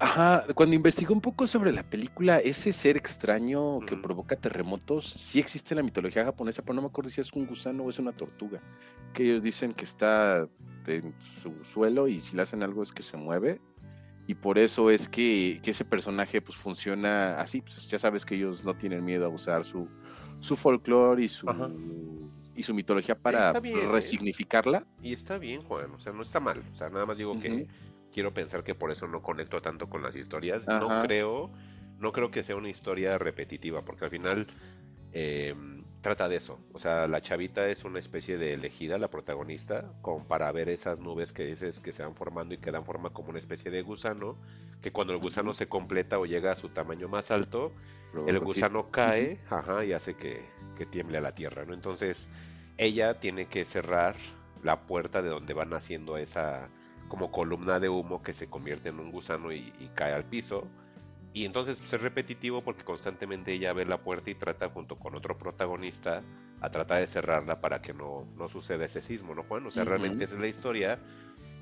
Ajá, cuando investigué un poco sobre la película, ese ser extraño que provoca terremotos, sí existe en la mitología japonesa, pero no me acuerdo si es un gusano o es una tortuga. Que ellos dicen que está en su suelo y si le hacen algo es que se mueve. Y por eso es que, que ese personaje pues funciona así. Pues ya sabes que ellos no tienen miedo a usar su, su folclore y su, Ajá. y su mitología para resignificarla. Y está bien, Juan, o sea, no está mal. O sea, nada más digo que quiero pensar que por eso no conecto tanto con las historias. Ajá. No creo, no creo que sea una historia repetitiva, porque al final eh, trata de eso. O sea, la chavita es una especie de elegida, la protagonista, para ver esas nubes que dices que se van formando y que dan forma como una especie de gusano, que cuando el gusano se completa o llega a su tamaño más alto, Luego el gusano cae, ajá, y hace que, que tiemble a la tierra, ¿no? Entonces, ella tiene que cerrar la puerta de donde van haciendo esa como columna de humo que se convierte en un gusano y, y cae al piso. Y entonces pues, es repetitivo porque constantemente ella ve la puerta y trata junto con otro protagonista a tratar de cerrarla para que no, no suceda ese sismo, ¿no, Juan? O sea, Ujú. realmente esa es la historia.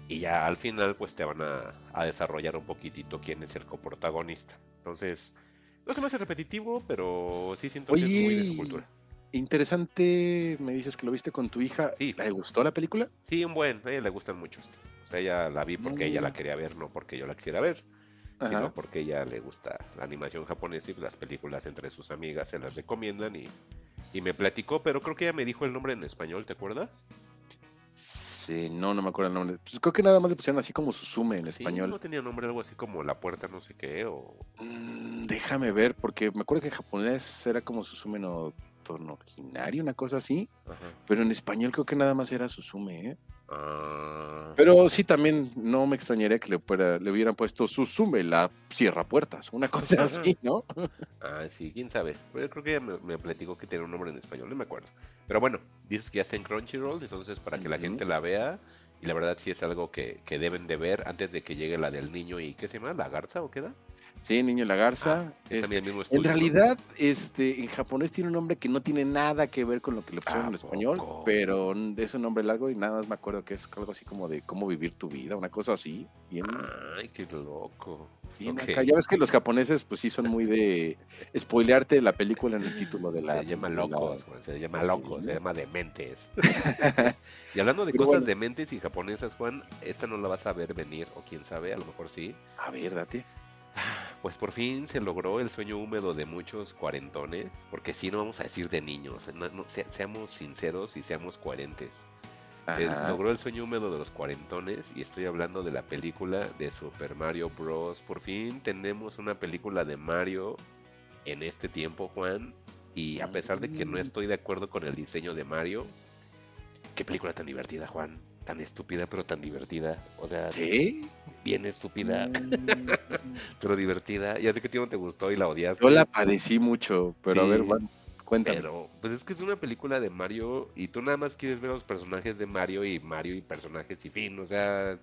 Y ya al final pues te van a, a desarrollar un poquitito quién es el coprotagonista. Entonces, no se me hace repetitivo, pero sí siento que es muy de su Oye, cultura. interesante, me dices que lo viste con tu hija. Sí. ¿Le gustó la película? Sí, un buen, a ella le gustan mucho estas. O sea, ella la vi porque ella la quería ver, no porque yo la quisiera ver, Ajá. sino porque ella le gusta la animación japonesa y las películas entre sus amigas se las recomiendan y, y me platicó, pero creo que ella me dijo el nombre en español, ¿te acuerdas? Sí, no, no me acuerdo el nombre. Pues creo que nada más le pusieron así como Susume en Sí, español. no tenía nombre algo así como La Puerta no sé qué o... Mm, déjame ver, porque me acuerdo que en japonés era como Susume no Tonokinari, una cosa así. Ajá. Pero en español creo que nada más era Susume, ¿eh? Ah, Pero sí, también no me extrañaría que le, fuera- le hubieran puesto Susume, la cierra puertas, una cosa así, ¿no? ah, sí, quién sabe. Pero yo creo que ella me, me platicó que tiene un nombre en español, no me acuerdo. Pero bueno, dices que ya está en Crunchyroll, entonces para que la gente la vea. Y la verdad sí es algo que, que deben de ver antes de que llegue la del niño y ¿qué se llama? ¿La garza o qué da? Sí, Niño la Garza. Es es- también el mismo en realidad, este, en japonés tiene un nombre que no tiene nada que ver con lo que le pusieron ¿A en español, poco? pero es un nombre largo y nada más me acuerdo que es algo así como de cómo vivir tu vida, una cosa así. Bien, Ay, qué loco. bien acá. Ya ves que los japoneses, pues sí, son muy de spoilearte la película en el título de la. Se llama la- locos, Juan, se llama Sí, locos, se llama dementes. y hablando de Pero cosas bueno. dementes y japonesas, Juan, esta no la vas a ver venir, o quién sabe, a lo mejor sí. A ver, date. Pues por fin se logró el sueño húmedo de muchos cuarentones, porque sí, no vamos a decir de niños, no- no, se- seamos sinceros y seamos coherentes. Se logró el sueño húmedo de los cuarentones y estoy hablando de la película de Super Mario Bros. Por fin tenemos una película de Mario en este tiempo, Juan. Y a pesar de que no Mm. estoy de acuerdo con el diseño de Mario, qué película tan divertida, Juan. Tan estúpida, pero tan divertida. O sea, ¿Sí? bien estúpida, Mm, pero divertida. Ya sé que a ti no te gustó y la odiaste. Yo la padecí mucho, pero a ver, bueno, cuéntame. Pero, pues es que es una película de Mario y tú nada más quieres ver a los personajes de Mario y Mario y personajes y fin. O sea,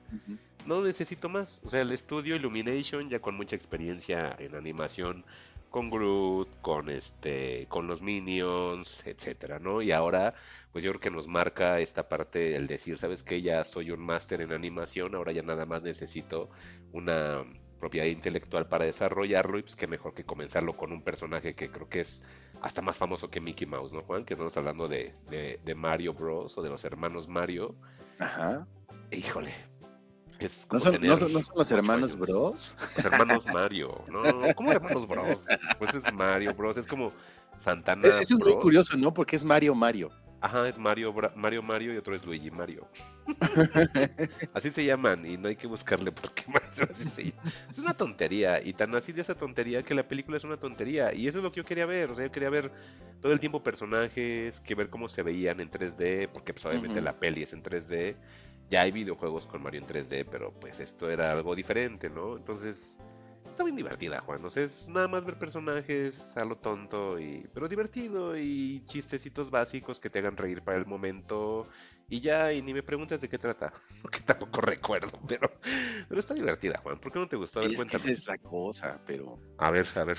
no necesito más. O sea, el estudio Illumination, ya con mucha experiencia en animación, con Groot, con este, con los Minions, etcétera, ¿no? Y ahora, pues yo creo que nos marca esta parte el decir, ¿sabes qué? Ya soy un máster en animación, ahora ya nada más necesito una propiedad intelectual para desarrollarlo y pues qué mejor que comenzarlo con un personaje que creo que es hasta más famoso que Mickey Mouse, ¿no, Juan? Que estamos hablando de, de, de Mario Bros. o de los hermanos Mario. Ajá. Híjole. Es ¿No son, tener no son- no son los hermanos años. Bros? Los hermanos Mario, ¿no? ¿Cómo hermanos Bros? Pues es Mario Bros. Es como Santana E- Eso es muy curioso, ¿no? Porque es Mario Mario. Ajá, es Mario, Bra- Mario Mario y otro es Luigi Mario. así se llaman y no hay que buscarle por qué más. Es una tontería y tan así de esa tontería que la película es una tontería y eso es lo que yo quería ver. O sea, yo quería ver todo el tiempo personajes, que ver cómo se veían en 3D, porque pues obviamente la peli es en 3D. Ya hay videojuegos con Mario en 3D, pero pues esto era algo diferente, ¿no? Entonces, está bien divertida, Juan. O sea, es nada más ver personajes a lo tonto, y, pero divertido y chistecitos básicos que te hagan reír para el momento. Y ya, y ni me preguntas de qué trata, porque tampoco recuerdo, pero, pero está divertida, Juan. ¿Por qué no te gustó? A ver, Es que esa es la cosa, pero... A ver, a ver.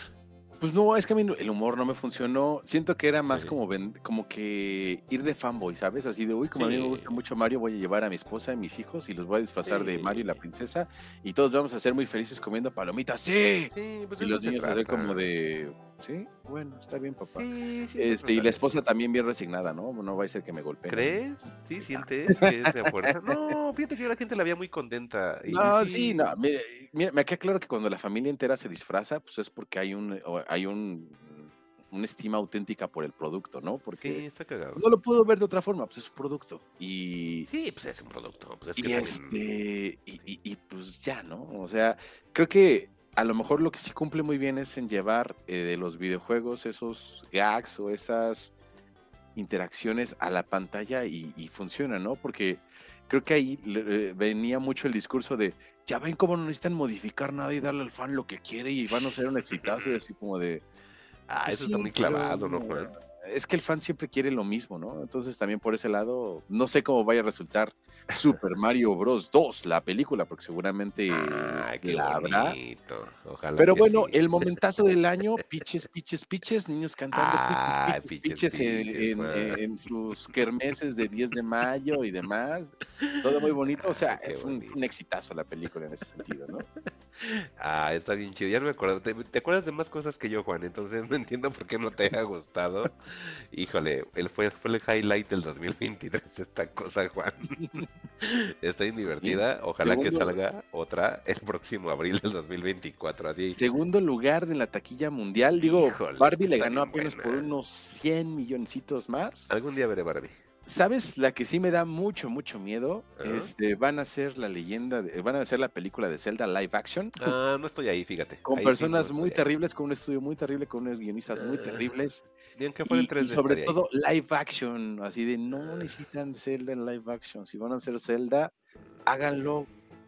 Pues no, es que a mí el humor no me funcionó. Siento que era más Sí. como, ven- como que ir de fanboy, ¿sabes? Así de, uy, como a mí me gusta mucho Mario, voy a llevar a mi esposa y mis hijos y los voy a disfrazar de. Mario y la princesa y todos vamos a ser muy felices comiendo palomitas. ¡Sí! Sí, pues Y los niños como de, sí, bueno, está bien, papá. Sí, sí, Este, y la esposa también bien resignada, ¿no? No va a ser que me golpeen. ¿Crees? ¿Sí sientes que es de fuerza? No, fíjate que yo la gente la veía muy contenta. y No, sí, no. Mira, mira, me queda claro que cuando la familia entera se disfraza, pues es porque hay un, hay un, una estima auténtica por el producto, ¿no? Sí, Porque está cagado. no lo puedo ver de otra forma, pues es un producto. Y, Sí, pues es un producto. Pues es y que también- este, y, y- y, pues ya, ¿no? O sea, creo que a lo mejor lo que sí cumple muy bien es en llevar eh, de los videojuegos esos gags o esas interacciones a la pantalla y, y funciona, ¿no? Porque creo que ahí le- eh, venía mucho el discurso de, ya ven cómo no necesitan modificar nada y darle al fan lo que quiere y van a ser un exitazo y así como de... Ah, pues eso sí, está muy pero clavado, ¿no, Juan? Es que el fan siempre quiere lo mismo, ¿no? Entonces también por ese lado, no sé cómo vaya a resultar Super Mario Bros. 2, la película, porque seguramente Ay, qué la habrá. Ojalá Pero bueno, sí. el momentazo del año, piches, piches, piches, niños cantando Ay, piches, piches, piches, en- piches, en, Juan. en sus kermeses de 10 de mayo y demás. Todo muy bonito. O sea, un, fue un exitazo la película en ese sentido, ¿no? Ah, está bien chido. Ya no me acuerdo. ¿Te, te acuerdas de más cosas que yo, Juan? Entonces no entiendo por qué no te ha gustado. Híjole, él fue, fue el highlight del 2023 esta cosa, Juan. Está bien divertida. Ojalá que salga otra el próximo abril del 2024. Así. Segundo lugar de la taquilla mundial. Digo, Híjole, Barbie le ganó apenas por unos 100 milloncitos más. Algún día veré Barbie. ¿Sabes? La que sí me da mucho, mucho miedo. Este, van a ser la leyenda, de- van a hacer la película de Zelda live action. Ah, no estoy ahí, fíjate. Con Ahí sí no personas muy ahí. terribles, con un estudio muy terrible, con unos guionistas muy Ah, terribles. Ni aunque fuera Y, en 3D y sobre ahí. todo live action, así de no necesitan Zelda en live action. Si van a hacer Zelda, háganlo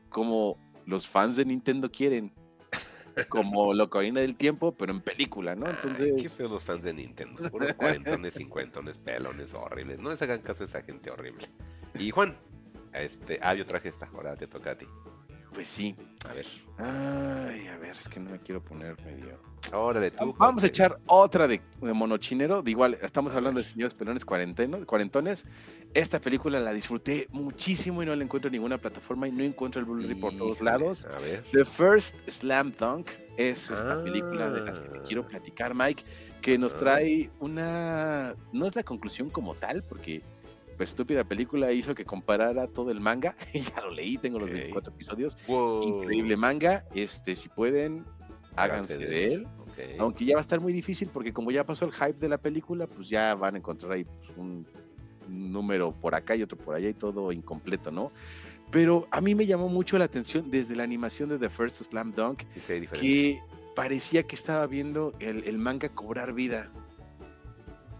como los fans de Nintendo quieren. Como Locarina del Tiempo, pero en película, ¿no? Ay, qué Entonces, feos los fans de Nintendo. Puros cuarentones, cincuentones, pelones horribles. No les hagan caso a esa gente horrible. Y Juan, este, ah, yo traje esta, ahora te toca a ti. pues sí. A ver, Ay, a ver, es que no me quiero poner medio. Órale tú. Vamos a echar otra de, de monochinero. De igual, estamos hablando de señores pelones cuarenteno- cuarentones. Esta película la disfruté muchísimo y no la encuentro en ninguna plataforma y no encuentro el Blu-ray por todos lados. A ver. The First Slam Dunk es esta película de las que te quiero Ah. platicar, Mike, que nos trae una. No es la conclusión como tal, porque. Pues estúpida película hizo que comparara todo el manga. ya lo leí, tengo los Ok. 24 episodios. Wow. Increíble manga. Este, si pueden, háganse de él. Ok. Aunque ya va a estar muy difícil porque como ya pasó el hype de la película, pues ya van a encontrar ahí pues, un número por acá y otro por allá y todo incompleto, ¿no? Pero a mí me llamó mucho la atención desde la animación de The First Slam Dunk Sí, que parecía que estaba viendo el, el manga cobrar vida.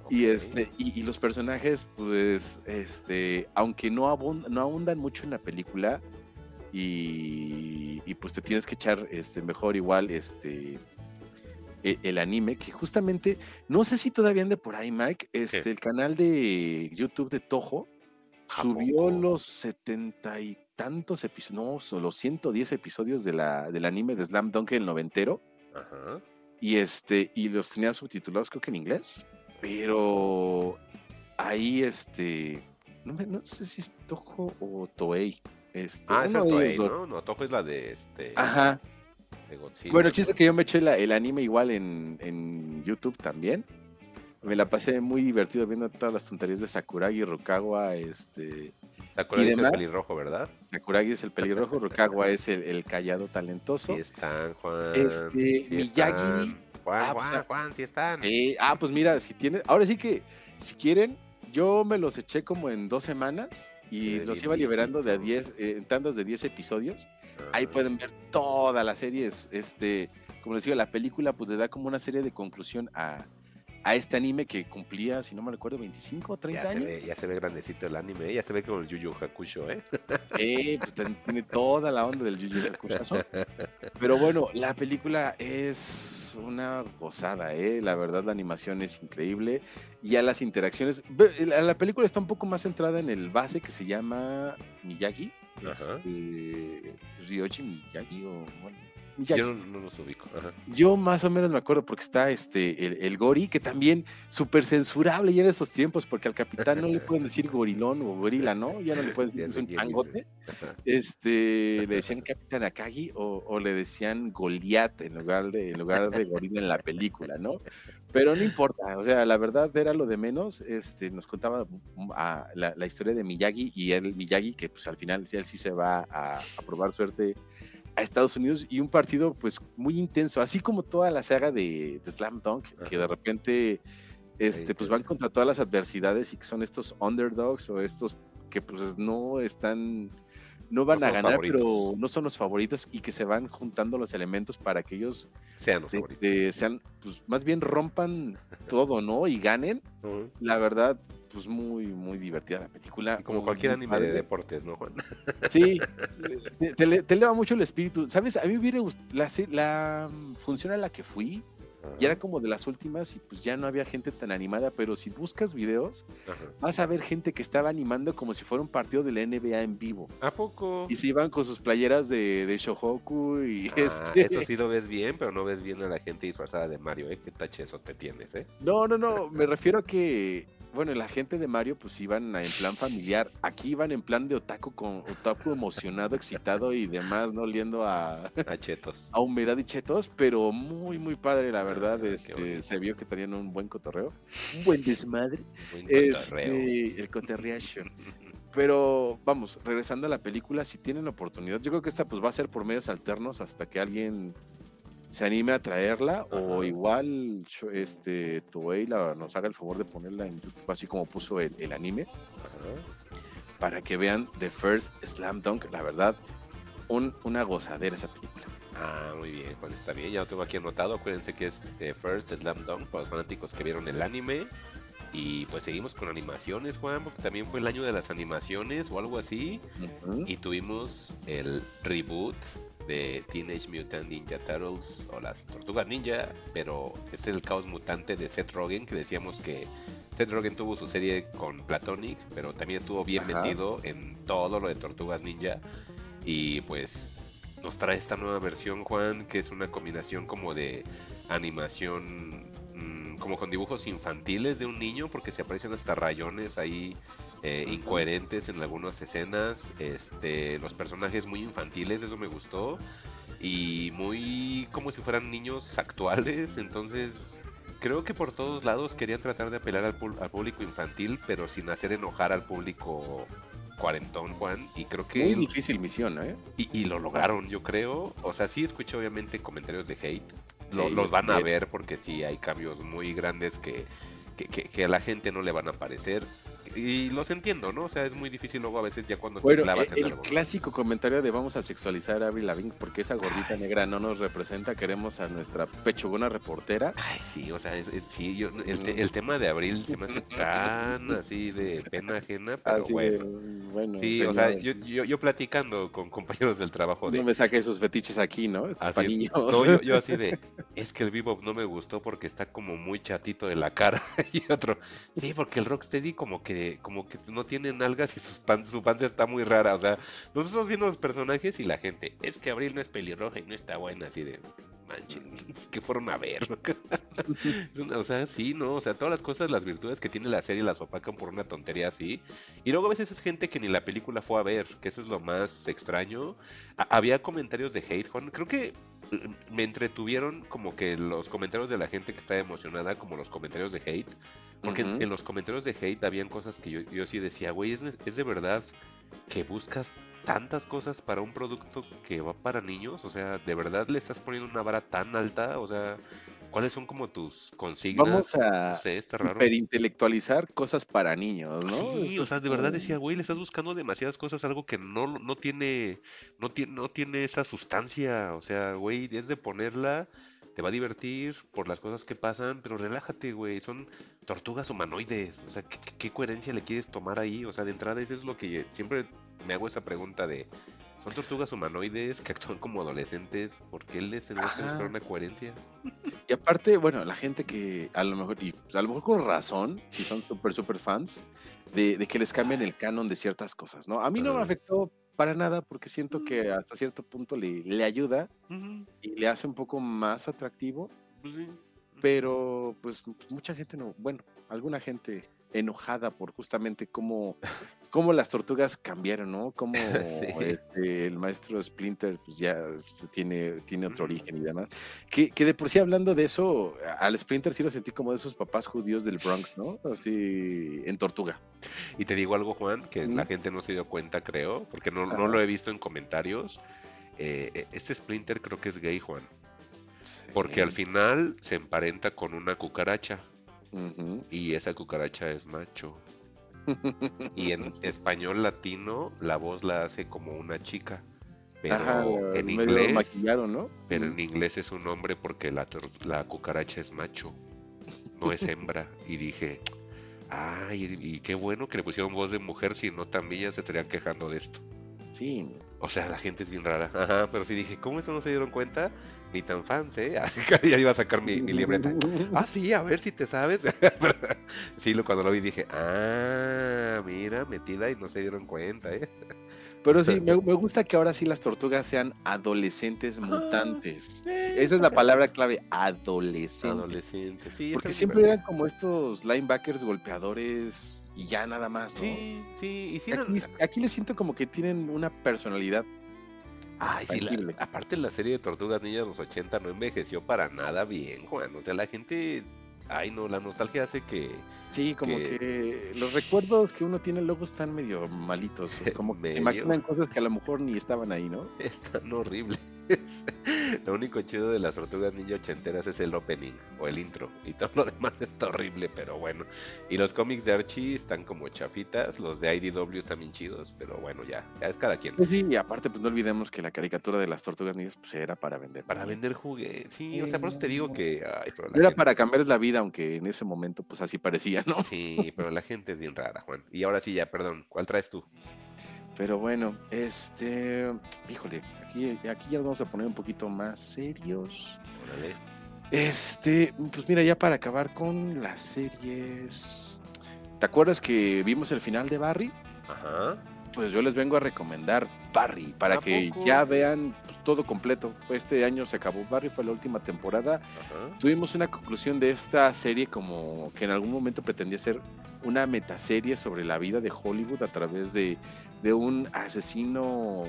Y este, y, y los personajes, pues, este, aunque no, abun- no ahondan mucho en la película, y, y, pues te tienes que echar este, mejor igual este e- el, anime, que justamente, no sé si todavía ande por ahí, Mike, este, el canal de YouTube de Toho ¿A subió poco? los setenta y tantos episodios, no, los 110 episodios de la, del anime de Slam Dunk, el noventero, Ajá. y este, y los tenía subtitulados creo que en inglés, pero ahí este, no, me- no sé si es Toho o Toei. Este, Ah, esa es Toei. ¿no? No, Toho es la de este. Ajá. de Godzilla, Bueno, chiste que yo me eché la- el anime igual en, en YouTube también. Me la pasé muy divertido viendo todas las tonterías de Sakuragi, Rukawa, este... Sakuragi es el pelirrojo, ¿verdad? Sakuragi es el pelirrojo, Rukawa es el, el callado talentoso. Sí están, Juan. Este, sí Miyagi- están. Juan, Ah, pues, Juan, ah, Juan, sí están. Eh, ah, pues mira, si tienes... Ahora sí que, si quieren, yo me los eché como en dos semanas y los iba liberando de a viejito. 10, eh, en tandas de 10 episodios. Ahí Ah, pueden ver toda la serie. es- Este, como les digo, la película pues le da como una serie de conclusión a, a este anime que cumplía, si no me recuerdo, 25 o 30 Ya se, años. ve, ya se ve grandecito el anime, ¿eh? ya se ve como el Yu Yu Hakusho, ¿eh? Sí, pues tiene toda la onda del Yu Yu Hakusho. Pero bueno, la película es una gozada, ¿eh? La verdad, la animación es increíble. Ya las interacciones. La, la película está un poco más centrada en el base que se llama Miyagi. Ajá. Este, Ryoji Miyagi o bueno, Miyagi. Yo no, no los ubico. Ajá. Yo más o menos me acuerdo porque está este el, el Gori, que también súper censurable ya en esos tiempos, porque al capitán no le pueden decir gorilón o gorila, ¿no? Ya no le pueden decir es un. Ajá. Este, le decían Capitán Akagi o, o le decían Goliat en lugar de, en lugar de gorila en la película, ¿no? Pero no importa, o sea, la verdad era lo de menos. Este, nos contaba a- la, la historia de Miyagi y él, Miyagi, que pues al final él sí se va a, a probar suerte a Estados Unidos y un partido pues muy intenso, así como toda la saga de, de Slam Dunk, que de repente este, pues van contra todas las adversidades y que son estos underdogs o estos que pues no están, no van a ganar, pero no son los favoritos y que se van juntando los elementos para que ellos Sean los de- favoritos. de- sean, pues más bien rompan todo, ¿no? Y ganen. La verdad, pues muy, muy divertida la película. Y Como cualquier anime de deportes, ¿no, Juan? Sí, te, te le- te eleva mucho el espíritu. ¿Sabes? A mí me hubiera la, la mm, función a la que fui, ya era como de las últimas y pues ya no había gente tan animada, pero si buscas videos, Ajá. vas a ver gente que estaba animando como si fuera un partido de la NBA en vivo. ¿A poco? Y se iban con sus playeras de, de Shohoku y Ah, este... Eso sí lo ves bien, pero no ves bien a la gente disfrazada de Mario, ¿eh? Qué tache eso te tienes, ¿eh? No, no, no, me refiero a que, bueno, la gente de Mario pues iban en plan familiar, aquí iban en plan de otaku con otaku emocionado, excitado y demás, no oliendo a, A chetos. a humedad y chetos, pero muy, muy padre, la verdad, Ah, este, se vio que tenían un buen cotorreo, un buen desmadre, Buen cotorreo. este, el cotorreation. Pero vamos, regresando a la película, si tienen la oportunidad, yo creo que esta pues va a ser por medios alternos hasta que alguien se anime a traerla o igual este Toei la- nos haga el favor de ponerla en YouTube así como puso el, el anime Ajá. para que vean The First Slam Dunk, la verdad, un, una gozadera esa película. Ah, muy bien, Juan, está bien. Ya lo tengo aquí anotado. Acuérdense que es The First Slam Dunk para los fanáticos que vieron el anime. Y pues seguimos con animaciones, Juan, porque también fue el año de las animaciones o algo así. Y tuvimos el reboot de Teenage Mutant Ninja Turtles o las Tortugas Ninja, pero es el caos mutante de Seth Rogen, que decíamos que Seth Rogen tuvo su serie con Platonic, pero también estuvo bien Ajá. metido en todo lo de Tortugas Ninja. Y pues nos trae esta nueva versión, Juan, que es una combinación como de animación, mm, como con dibujos infantiles de un niño, porque se aparecen hasta rayones ahí eh, incoherentes en algunas escenas, este, los personajes muy infantiles, eso me gustó, y muy como si fueran niños actuales, entonces creo que por todos lados querían tratar de apelar al, público infantil, pero sin hacer enojar al público cuarentón, Juan, y creo que Muy difícil misión, ¿eh? y, y lo lograron, yo creo. O sea, sí escuché obviamente comentarios de hate. Lo- Sí, los van a ver porque sí hay cambios muy grandes que, que, que- que a la gente no le van a parecer. Y los entiendo, ¿no? O sea, es muy difícil luego a veces ya cuando Bueno, te clavas el, en el algo. clásico comentario de vamos a sexualizar a Avril Lavigne porque esa gordita Ay, negra no nos representa, queremos a nuestra pechugona reportera. Ay, sí, o sea, es- es- sí, yo, el, te- el tema de abril se me hace tan así de pena ajena, pero Así de, bueno. Sí, o sea, yo, yo, yo platicando con compañeros del trabajo de... no me saque esos fetiches aquí, ¿no? Esto es Así niños. No, yo, yo así de, es que el bebop no me gustó porque está como muy chatito de la cara. y otro, sí, porque el Rocksteady como que, como que no tiene nalgas y sus pan, su panza está muy rara. O sea, nosotros viendo los personajes y la gente, es que Abril no es pelirroja y no está buena, así de, manchen, es que fueron a ver. O sea, sí, ¿no? O sea, todas las cosas, las virtudes que tiene la serie las opacan por una tontería así. Y luego a veces es gente que ni la película fue a ver, que eso es lo más extraño. Había comentarios de hate, Juan. Creo que me entretuvieron como que los comentarios de la gente que está emocionada, como los comentarios de hate. Porque en- los comentarios de hate habían cosas que yo, yo sí decía, güey, ¿es, es de verdad que buscas tantas cosas para un producto que va para niños? O sea, ¿de verdad le estás poniendo una vara tan alta? O sea, ¿cuáles son como tus consignas? Vamos a No sé, está raro. Hiperintelectualizar cosas para niños, ¿no? Sí, o sea, de verdad decía, güey, le estás buscando demasiadas cosas, algo que no, no tiene, no tiene, no tiene esa sustancia. O sea, güey, es de ponerla, te va a divertir por las cosas que pasan, pero relájate, güey, son tortugas humanoides. O sea, ¿qué, qué- qué coherencia le quieres tomar ahí? O sea, de entrada eso es lo que siempre me hago esa pregunta de, ¿son tortugas humanoides que actúan como adolescentes? ¿Por qué les tenemos que buscar una coherencia? Y aparte, bueno, la gente que a lo mejor, y a lo mejor con razón, si son súper, súper fans, de, de que les cambien el canon de ciertas cosas, ¿no? A mí no me Ajá. afectó para nada, porque siento que hasta cierto punto le, le ayuda y le hace un poco más atractivo, pues sí. pero pues mucha gente no, bueno, alguna gente enojada por justamente cómo, cómo las tortugas cambiaron, ¿no? Cómo Sí. este, el maestro Splinter pues ya tiene, tiene otro origen y demás. Que, que de por sí hablando de eso, al Splinter sí lo sentí como de esos papás judíos del Bronx, ¿no? Así en tortuga. Y te digo algo, Juan, que la gente no se dio cuenta, creo, porque no, no lo he visto en comentarios. Eh, eh, este Splinter creo que es gay, Juan, porque al final se emparenta con una cucaracha Y esa cucaracha es macho. Y en español latino la voz la hace como una chica, pero Ajá, en inglés, maquillaron, ¿no? pero en inglés es un hombre porque la, la cucaracha es macho, no es hembra. Y dije, ay, y qué bueno que le pusieron voz de mujer, si no también ya se estarían quejando de esto. Sí. O sea, la gente es bien rara. Ajá, pero sí dije, ¿cómo eso no se dieron cuenta? Ni tan fans, ¿eh? Así que ya iba a sacar mi, mi libreta. Ah, sí, a ver si te sabes. Sí, lo, cuando lo vi dije, ah, mira, metida y no se dieron cuenta, ¿eh? Pero sí, me, me gusta que ahora sí las tortugas sean adolescentes mutantes. Esa es la palabra clave, adolescentes. Adolescente, sí. Porque siempre eran como estos linebackers golpeadores y ya nada más, ¿no? Sí, sí, y sí. eran- aquí les siento como que tienen una personalidad. Ay, sí, la- aparte la serie de Tortugas Ninjas de los 80 no envejeció para nada bien, Juan. O sea, la gente... Ay, no, la nostalgia hace que... Sí, como Que- que los recuerdos que uno tiene luego están medio malitos. Como que imaginan cosas que a lo mejor ni estaban ahí, ¿no? Están horribles. Lo único chido de las tortugas ninja ochenteras es el opening o el intro. Y todo lo demás está horrible, pero bueno. Y los cómics de Archie están como chafitas. Los de IDW están bien chidos, pero bueno, ya, ya es cada quien. Pues sí, y aparte, pues no olvidemos que la caricatura de las tortugas ninjas pues, era para vender. Para vender juguetes. Sí, o sea, por eso te digo que. Ay, pero Era gente- para cambiarles la vida, aunque en ese momento, pues así parecía, ¿no? Sí, pero la gente es bien rara, Juan. Y ahora sí, ya, perdón. ¿Cuál traes tú? Pero bueno, este. Híjole, aquí, aquí ya nos vamos a poner un poquito más serios. Órale. Este, pues mira, ya para acabar con las series. ¿Te acuerdas que vimos el final de Barry? Ajá. Pues yo les vengo a recomendar Barry para ¿A que poco? ya vean pues, todo completo. Este año se acabó Barry, fue la última temporada. Ajá. Tuvimos una conclusión de esta serie como que en algún momento pretendía ser una metaserie sobre la vida de Hollywood a través de, de un asesino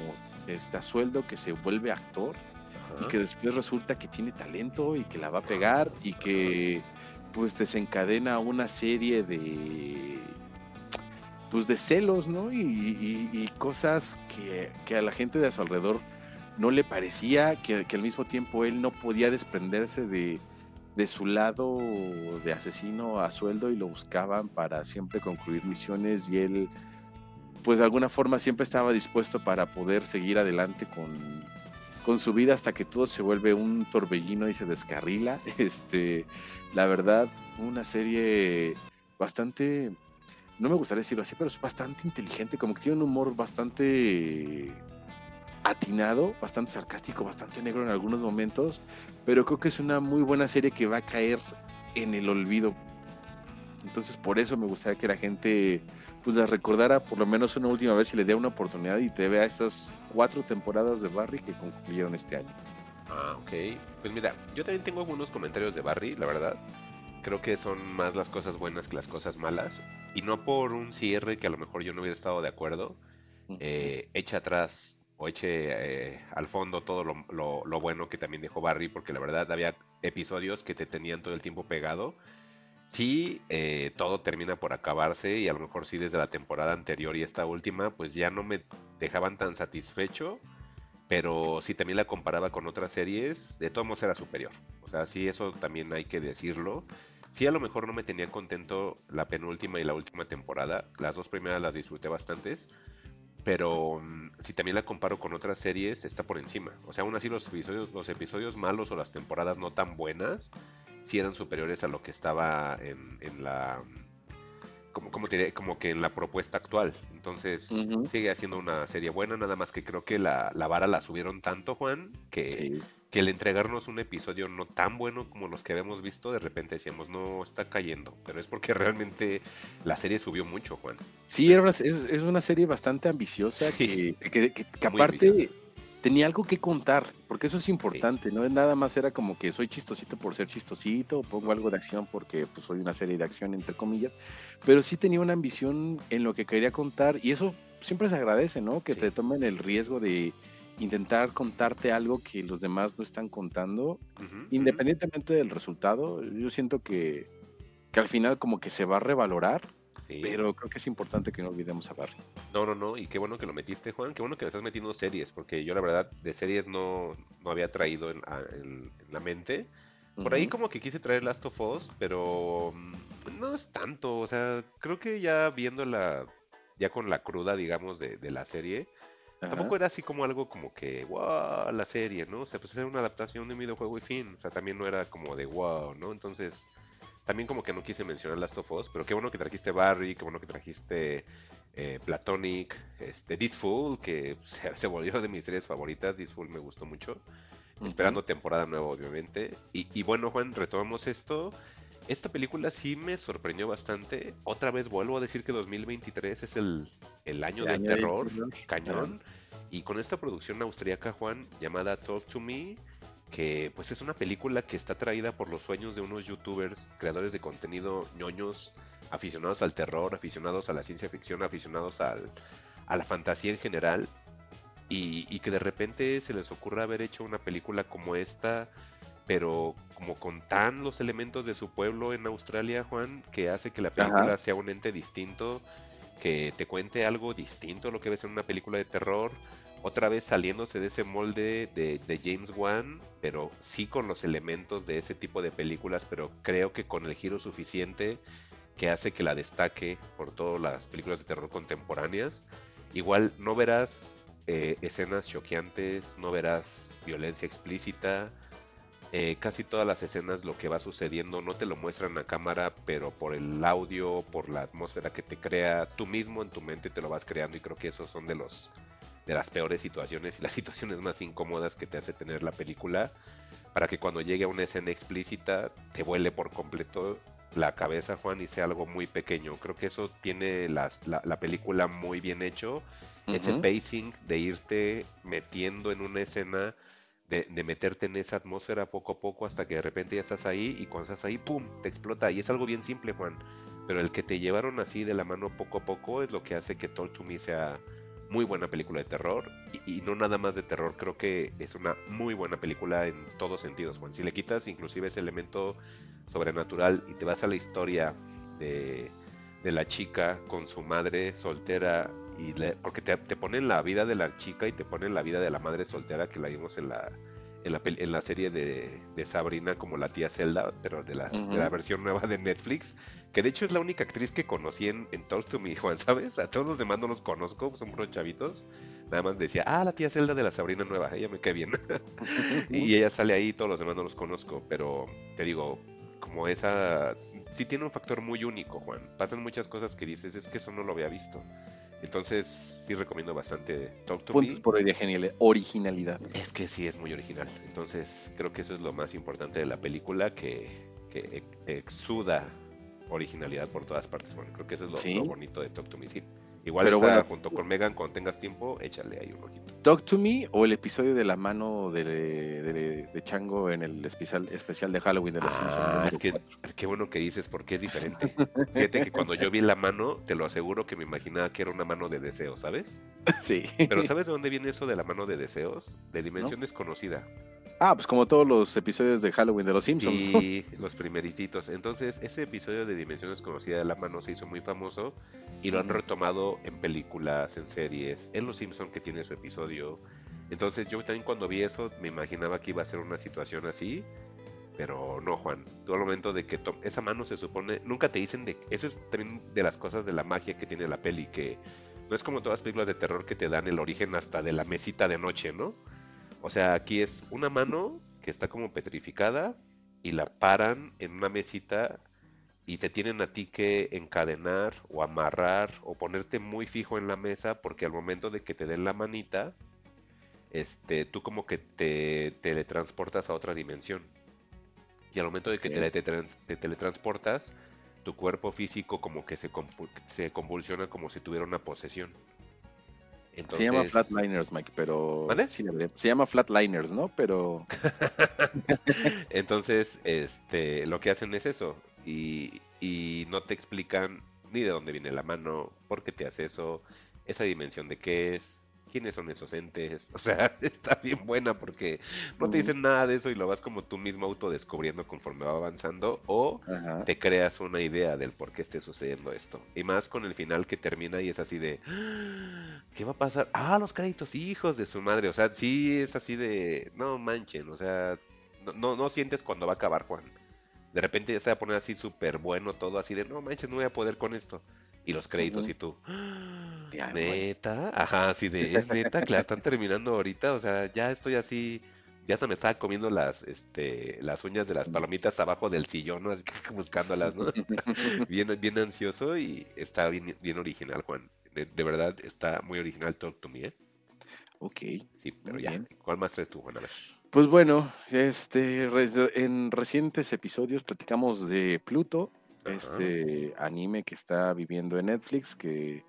este, a sueldo que se vuelve actor y que después resulta que tiene talento y que la va a pegar y que pues desencadena una serie de pues de celos, ¿no? Y, y- y cosas que, que a la gente de a su alrededor no le parecía, que, que al mismo tiempo él no podía desprenderse de, de su lado de asesino a sueldo y lo buscaban para siempre concluir misiones y él pues de alguna forma siempre estaba dispuesto para poder seguir adelante con, con su vida hasta que todo se vuelve un torbellino y se descarrila. Este, la verdad, una serie bastante, no me gustaría decirlo así, pero es bastante inteligente, como que tiene un humor bastante atinado, bastante sarcástico, bastante negro en algunos momentos, pero creo que es una muy buena serie que va a caer en el olvido. Entonces por eso me gustaría que la gente pues la recordara por lo menos una última vez y le dé una oportunidad y te vea estas cuatro temporadas de Barry que concluyeron este año. Ah, ok. Pues mira, yo también tengo algunos comentarios de Barry, la verdad. Creo que son más las cosas buenas que las cosas malas. Y no por un cierre que a lo mejor yo no hubiera estado de acuerdo. eh, echa atrás o eche eh, al fondo todo lo, lo- lo bueno que también dejó Barry, porque la verdad había episodios que te tenían todo el tiempo pegado. Sí, eh, todo termina por acabarse y a lo mejor sí desde la temporada anterior y esta última, pues ya no me dejaban tan satisfecho, pero si también la comparaba con otras series, de todos modos era superior. O sea, sí, eso también hay que decirlo. Sí, a lo mejor no me tenía contento la penúltima y la última temporada. Las dos primeras las disfruté bastantes. Pero mm, si también la comparo con otras series, está por encima. O sea, aún así los episodios, los episodios malos o las temporadas no tan buenas, sí eran superiores a lo que estaba en, en la... Como, como, te diré, como que en la propuesta actual. Entonces, sigue siendo una serie buena, nada más que creo que la, la vara la subieron tanto, Juan, que, Sí. Que el entregarnos un episodio no tan bueno como los que habíamos visto, de repente decíamos, no, está cayendo. Pero es porque realmente la serie subió mucho, Juan. Sí, era una- es, es una serie bastante ambiciosa Sí. que, que- que- que aparte ambiciosa. tenía algo que contar, porque eso es importante, no nada más era como que soy chistosito por ser chistosito, o pongo algo de acción porque pues, soy una serie de acción, entre comillas, pero sí tenía una ambición en lo que quería contar y eso siempre se agradece, ¿no? Que Sí. te tomen el riesgo de intentar contarte algo que los demás no están contando, Ujú, ujú. independientemente del resultado, yo siento que, que al final como que se va a revalorar, Sí. pero creo que es importante que no olvidemos a Barry. No, no, no, y qué bueno que lo metiste, Juan, qué bueno que me estás metiendo series, porque yo la verdad de series no, no había traído en, a- en- en la mente. Por ahí Ujú. como que quise traer Last of Us, pero mm, no es tanto, o sea, creo que ya viéndola, ya con la cruda, digamos, de, de la serie, Ajá. tampoco era así como algo como que, wow, la serie, ¿no? O sea, pues era una adaptación de un videojuego y fin, o sea, también no era como de wow, ¿no? Entonces, también como que no quise mencionar Last of Us, pero qué bueno que trajiste Barry, qué bueno que trajiste eh, Platonic, este, This Fool, que se, se volvió de mis series favoritas, This Fool me gustó mucho, esperando temporada nueva obviamente. Y, y bueno Juan, retomamos esto. Esta película sí me sorprendió bastante. Otra vez vuelvo a decir que 2023 es el, el año El del año terror, cañón. Y con esta producción austriaca, Juan, llamada Talk to Me, que pues es una película que está traída por los sueños de unos youtubers, creadores de contenido ñoños, aficionados al terror, aficionados a la ciencia ficción, aficionados al, a la fantasía en general, y, y que de repente se les ocurra haber hecho una película como esta, pero como con tan los elementos de su pueblo en Australia, Juan, que hace que la película Ajá. sea un ente distinto, que te cuente algo distinto a lo que ves en una película de terror, otra vez saliéndose de ese molde de, de James Wan, pero sí con los elementos de ese tipo de películas, pero creo que con el giro suficiente que hace que la destaque por todas las películas de terror contemporáneas. Igual no verás eh, escenas choqueantes, no verás violencia explícita. Eh, casi todas las escenas lo que va sucediendo no te lo muestran a cámara, pero por el audio, por la atmósfera que te crea, tú mismo en tu mente te lo vas creando y creo que esos son de los de las peores situaciones y las situaciones más incómodas que te hace tener la película para que cuando llegue a una escena explícita te vuele por completo la cabeza, Juan, y sea algo muy pequeño. Creo que eso tiene las- la, la película muy bien hecho. Ese pacing de irte metiendo en una escena, de, de meterte en esa atmósfera poco a poco hasta que de repente ya estás ahí y cuando estás ahí, ¡pum!, te explota. Y es algo bien simple, Juan. Pero el que te llevaron así de la mano poco a poco es lo que hace que Talk to Me sea muy buena película de terror. Y, y no nada más de terror, creo que es una muy buena película en todos sentidos, Juan. Si le quitas inclusive ese elemento sobrenatural y te vas a la historia de, de la chica con su madre soltera y le- porque te, te ponen la vida de la chica y te ponen la vida de la madre soltera que la vimos en la en la, en la serie de, de Sabrina como la tía Zelda, pero de la, de la versión nueva de Netflix, que de hecho es la única actriz que conocí en, en Talk to Me, Juan, ¿sabes? A todos los demás no los conozco, son puros chavitos. Nada más decía, ah, la tía Zelda de la Sabrina nueva, ella me cae bien. y ella sale ahí, todos los demás no los conozco, pero te digo, como esa, sí tiene un factor muy único, Juan. Pasan muchas cosas que dices, es que eso no lo había visto. Entonces, sí recomiendo bastante Talk to Puntos Me. por originalidad. Es que sí es muy original. Entonces, creo que eso es lo más importante de la película, que, que ex- exuda originalidad por todas partes. Bueno, creo que eso es lo, Sí. lo bonito de Talk to Me. Sí. Igual Pero esa, bueno. junto con Megan, cuando tengas tiempo, échale ahí un ojito. Talk to Me o el episodio de la mano de, de- de Chango en el especial, especial de Halloween de los Ah, Simpsons. es que qué bueno que dices porque es diferente. Fíjate que cuando yo vi la mano, te lo aseguro que me imaginaba que era una mano de deseos, ¿sabes? Sí. Pero ¿sabes de dónde viene eso de la mano de deseos? De dimensión desconocida. Ah, pues como todos los episodios de Halloween de los Simpsons. Sí, los primerititos. Entonces, ese episodio de Dimensión Desconocida de la mano se hizo muy famoso y lo han Ujú. En películas, en series, en Los Simpson que tiene su episodio. Entonces, yo también cuando vi eso me imaginaba que iba a ser una situación así, pero no, Juan. Todo el momento de que esa mano se supone, nunca te dicen de, eso es también de las cosas de la magia que tiene la peli, que no es como todas las películas de terror que te dan el origen hasta de la mesita de noche, ¿no? O sea, aquí es una mano que está como petrificada y la paran en una mesita y te tienen a ti que encadenar o amarrar o ponerte muy fijo en la mesa porque al momento de que te den la manita, este, tú como que te teletransportas a otra dimensión. Y al momento de que te, te teletransportas, tu cuerpo físico como que se, se convulsiona como si tuviera una posesión. Se llama Flatliners, Mike, pero... se llama Flatliners, ¿no? Pero... Entonces, este, lo que hacen es eso. Y, y no te explican ni de dónde viene la mano, por qué te hace eso, esa dimensión de qué es, quiénes son esos entes. O sea, está bien buena porque no te dicen nada de eso y lo vas como tú mismo autodescubriendo conforme va avanzando o te creas una idea del por qué esté sucediendo esto. Y más con el final que termina y es así de, ah, ¿qué va a pasar? Ah, los créditos, hijos de su madre. O sea, sí es así de, no manchen, o sea, no, no, sientes cuando va a acabar Juan. De repente ya se va a poner así súper bueno todo, así de, no manches, no voy a poder con esto y los créditos y tú. neta, ajá, sí de es neta que la están terminando ahorita, o sea, ya estoy así, ya se me estaba comiendo las este las uñas de las palomitas abajo del sillón, ¿no? Así, buscándolas, ¿no? bien, bien ansioso y está bien, bien original, Juan. De, verdad está muy original Talk to Me, ¿eh? Ok. Sí, pero ya. ¿Cuál más traes tú, Juan? A ver. Pues bueno, este en recientes episodios platicamos de Pluto, este anime que está viviendo en Netflix, que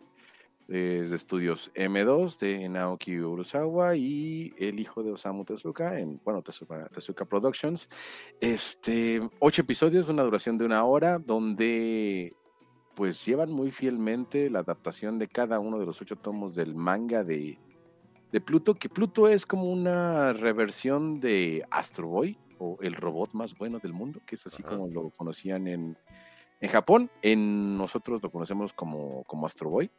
es de estudios M2 de Naoki Urusawa y el hijo de Osamu Tezuka, en, bueno, Tezuka, Productions. Este, ocho episodios, una duración de una hora, donde pues llevan muy fielmente la adaptación de cada uno de los ocho tomos del manga de, de Pluto, que Pluto es como una reversión de Astro Boy, o el robot más bueno del mundo, que es así como lo conocían en, en Japón, en nosotros lo conocemos como, como Astro Boy.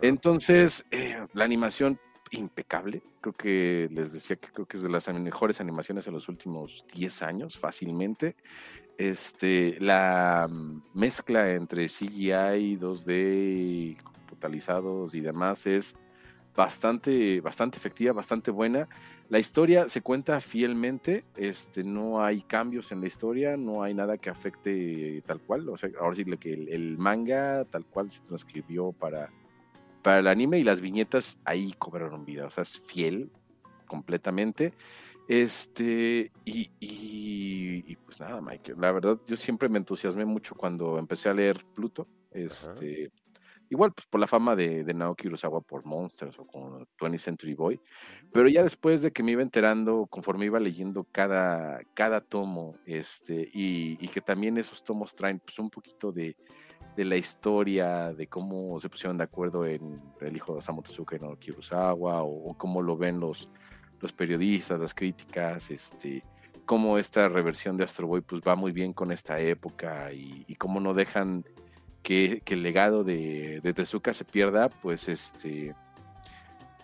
Entonces, eh, la animación impecable. Creo que les decía que creo que es de las mejores animaciones en los últimos 10 años, fácilmente. Este, la mezcla entre CGI, 2D, computalizados y demás es bastante, bastante efectiva, bastante buena. La historia se cuenta fielmente, este, no hay cambios en la historia, no hay nada que afecte tal cual. O sea, ahora sí que el, manga tal cual se transcribió para, para el anime y las viñetas ahí cobraron vida. O sea, es fiel completamente. Este, y, y, pues nada, Mike, la verdad, yo siempre me entusiasmé mucho cuando empecé a leer Pluto. Este, Igual, pues por la fama de, Naoki Urasawa por Monsters o con 20th Century Boy. Pero ya después de que me iba enterando, conforme iba leyendo cada, cada tomo, este, y, que también esos tomos traen pues, un poquito de, la historia, de cómo se pusieron de acuerdo en el hijo de Osamu Tezuka y Naoki Urasawa, o, cómo lo ven los, los periodistas, las críticas, este, cómo esta reversión de Astro Boy pues va muy bien con esta época y, y cómo no dejan que, el legado de, Tezuka se pierda, pues este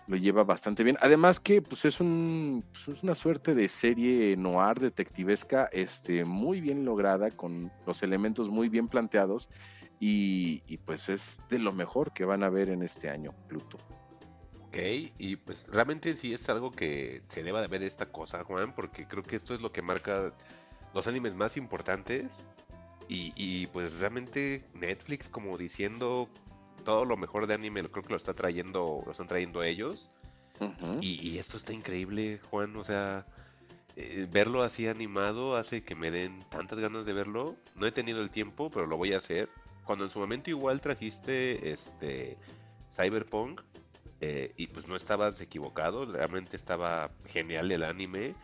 lo lleva bastante bien. Además que pues es, un, pues, es una suerte de serie noir detectivesca este, muy bien lograda, con los elementos muy bien planteados y, y, pues es de lo mejor que van a ver en este año, Pluto. Ok, y pues realmente sí es algo que se deba de ver esta cosa, Juan, porque creo que esto es lo que marca los animes más importantes y, pues realmente Netflix como diciendo todo lo mejor de anime, creo que lo está trayendo, lo están trayendo ellos. y, esto está increíble, Juan. O sea, eh, verlo así animado hace que me den tantas ganas de verlo. No he tenido el tiempo, pero lo voy a hacer. Cuando en su momento igual trajiste este Cyberpunk, eh, y pues no estabas equivocado, realmente estaba genial el anime.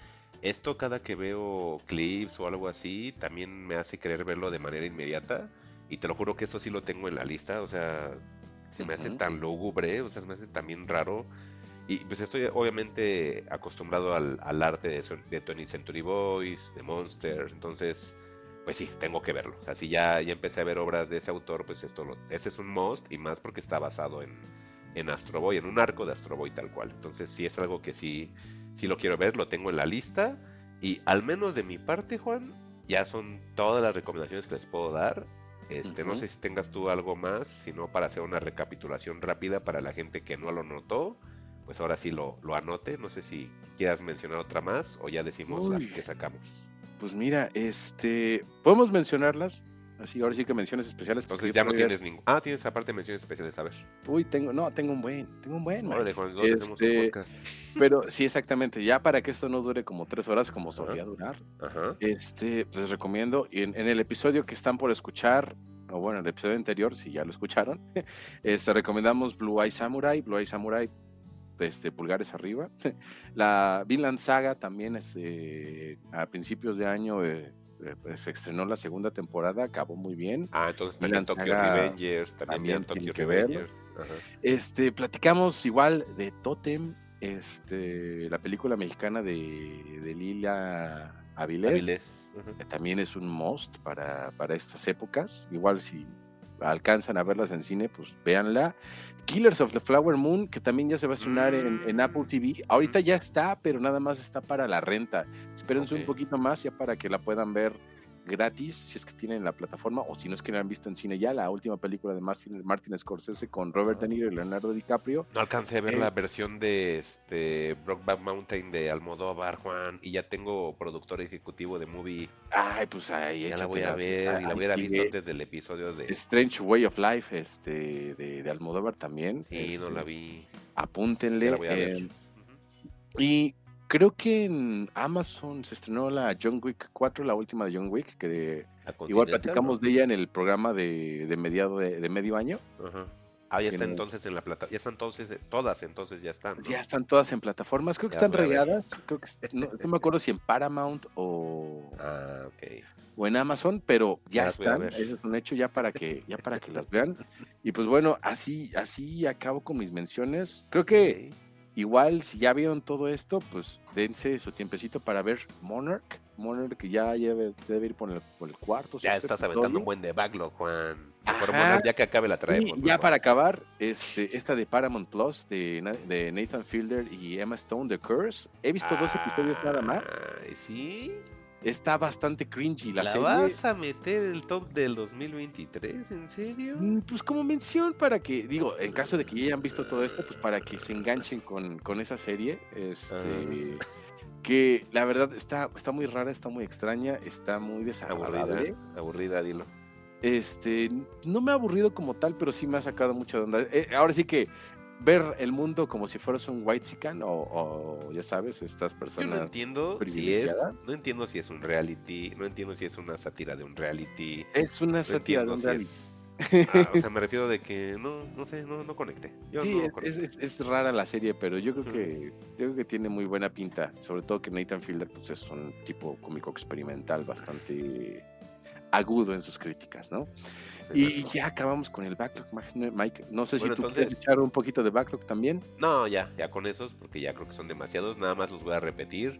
Esto cada que veo clips o algo así, también me hace querer verlo de manera inmediata. Y te lo juro que eso sí lo tengo en la lista. O sea, se me hace tan lúgubre, o sea, se me hace también raro. Y pues estoy obviamente acostumbrado al, arte de, de 20 Century Boys, de Monster. Entonces, pues sí, tengo que verlo. O sea, si ya, ya empecé a ver obras de ese autor, pues esto lo, ese es un must. Y más porque está basado en, en Astro Boy, en un arco de Astro Boy tal cual. Entonces sí es algo que sí si lo quiero ver, lo tengo en la lista. Y al menos de mi parte, Juan, ya son todas las recomendaciones que les puedo dar. Este, No sé si tengas tú algo más, sino para hacer una recapitulación rápida para la gente que no lo notó, pues ahora sí lo, lo anote. No sé si quieras mencionar otra más o ya decimos las que sacamos. Pues mira, este, podemos mencionarlas, Así, ahora sí que menciones especiales. Entonces ya no tienes ningún. Ah, tienes aparte menciones especiales, a ver. Uy, tengo, no, tengo un buen, tengo un buen. Mike. Juan, ¿dónde hacemos un Este, podcast? Pero sí, exactamente. Ya para que esto no dure como tres horas como solía durar, Ajá. este, les recomiendo. y En, en el episodio que están por escuchar, o bueno, el episodio anterior, si ya lo escucharon, este, recomendamos Blue Eye Samurai. Blue Eye Samurai, este, pulgares arriba. La Vinland Saga también es, eh, a principios de año eh, eh, pues, se estrenó la segunda temporada, acabó muy bien. Ah, entonces también Tokyo Revengers, también, también Tokyo que. Revengers. Este, platicamos igual de Totem, este, la película mexicana de, de Lila Avilés. También es un must para, para estas épocas. Igual si alcanzan a verlas en cine, pues véanla. Killers of the Flower Moon, que también ya se va a estrenar en, en Apple TV. Ahorita ya está, pero nada más está para la renta. Espérense un poquito más ya para que la puedan ver gratis, si es que tienen la plataforma, o si no es que la han visto en cine ya, la última película de Martin, Martin Scorsese con Robert De Niro y Leonardo DiCaprio. No alcancé a ver Eh, la versión de este Brokeback Mountain de Almodóvar, Juan, y ya tengo productor ejecutivo de movie. Ay, pues ahí. Ya la voy a ver y la hubiera visto sigue antes del episodio de. Strange Way of Life este, de, de Almodóvar también. Sí, no este, la vi. apúntenle. La voy a ver. eh, y creo que en Amazon se estrenó la John Wick 4, la última de John Wick, que La igual platicamos ¿no? de ella en el programa de, de mediado de, de medio año. Ajá. Ah, ya está entonces en la plata. Ya están entonces, eh, todas entonces ya están. ¿no? Ya están todas en plataformas, creo que Ya están regadas. Creo que no, no me acuerdo si en Paramount o, Ah, o en Amazon, pero ya están. Eso es un hecho ya para que, ya para que las vean. Y pues bueno, así, así acabo con mis menciones. Creo que. Igual, si ya vieron todo esto, pues dense su tiempecito para ver Monarch. Monarch que ya debe, debe ir por el, por el cuarto. Ya estás aventando un buen de backlog, Juan. Ya que acabe la traemos. Y ¿no, ya para acabar, este, esta de Paramount Plus de, de Nathan Fielder y Emma Stone, The Curse. He visto dos episodios nada más. ¿Sí? Está bastante cringy la, ¿La, serie. vas a meter el top del 2023? ¿En serio? Mm, Pues como mención para que, digo, en caso de que ya hayan visto todo esto, pues para que se enganchen con, con esa serie. Este, que la verdad está, está muy rara, está muy extraña, está muy desagradable. Aburrida, aburrida, dilo. Este, no me ha aburrido como tal, pero sí me ha sacado mucho de onda. Eh, ahora sí que ver el mundo como si fueras un white sican o, o, ya sabes, estas Yo no personas. entiendo si es, no entiendo si es un reality, no entiendo si es una sátira de un reality. Es una no sátira de un si reality. es- Ah, o sea, me refiero de que no, no sé, no, no conecté. Yo Sí, no es- conecté. es, es- es rara la serie, pero yo creo que yo creo que tiene muy buena pinta. Sobre todo que Nathan Fielder pues, es un tipo cómico experimental bastante agudo en sus críticas, ¿no? Y ya acabamos con el backlog, Mike. No sé Bueno, si tú entonces- quieres echar un poquito de backlog también. No, ya, ya con esos, porque ya creo que son demasiados. Nada más los voy a repetir.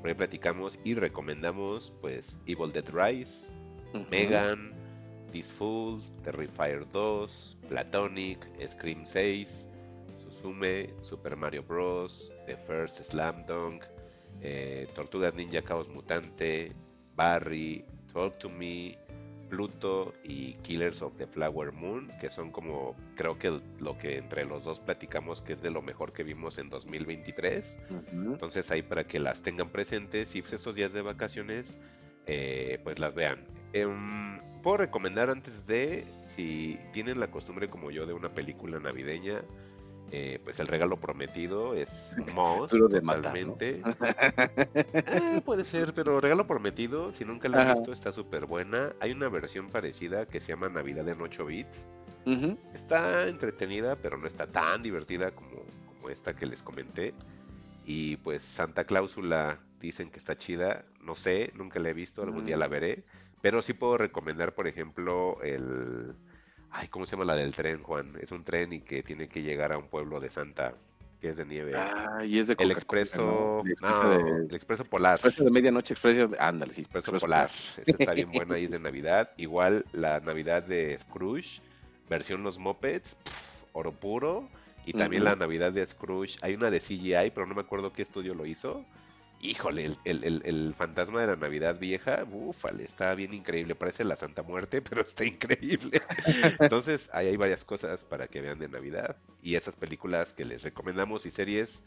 Por ahí platicamos y recomendamos, pues, Evil Dead Rise. Megan, This Fool, Terrifier 2, Platonic, Scream 6, Suzume, Super Mario Bros., The First Slam Dunk, eh, Tortugas Ninja Caos Mutante, Barry, Talk to Me, Pluto y Killers of the Flower Moon, que son como, creo que lo que entre los dos platicamos que es de lo mejor que vimos en 2023. Ujú. Entonces ahí para que las tengan presentes y pues estos días de vacaciones eh, pues las vean. Em, Puedo recomendar antes de, si tienen la costumbre como yo de una película navideña, eh, pues El Regalo Prometido es Duro de matar, ¿no? totalmente. Eh, puede ser, pero Regalo Prometido, si nunca la han visto, está súper buena. Hay una versión parecida que se llama Navidad en 8 bits. Está entretenida, pero no está tan divertida como, como esta que les comenté. Y pues Santa Cláusula dicen que está chida. No sé, nunca la he visto, algún día la Mm. veré. Pero sí puedo recomendar, por ejemplo, el... Ay, ¿cómo se llama la del tren, Juan? Es un tren y que tiene que llegar a un pueblo de Santa, que es de nieve. Ah, y es de el expreso... ¿no? El No, expreso de, el expreso polar. expreso de medianoche, expreso. Ándale, sí. Expreso expreso Polar. Esta está bien buena y es de Navidad. Igual la Navidad de Scrooge, versión Los Mopeds, oro puro. Y también la Navidad de Scrooge. Hay una de CGI, pero no me acuerdo qué estudio lo hizo. Híjole, el, el- el- el fantasma de la Navidad vieja, búfale, está bien increíble. Parece la Santa Muerte, pero está increíble. Entonces, ahí hay varias cosas para que vean de Navidad. Y esas películas que les recomendamos y series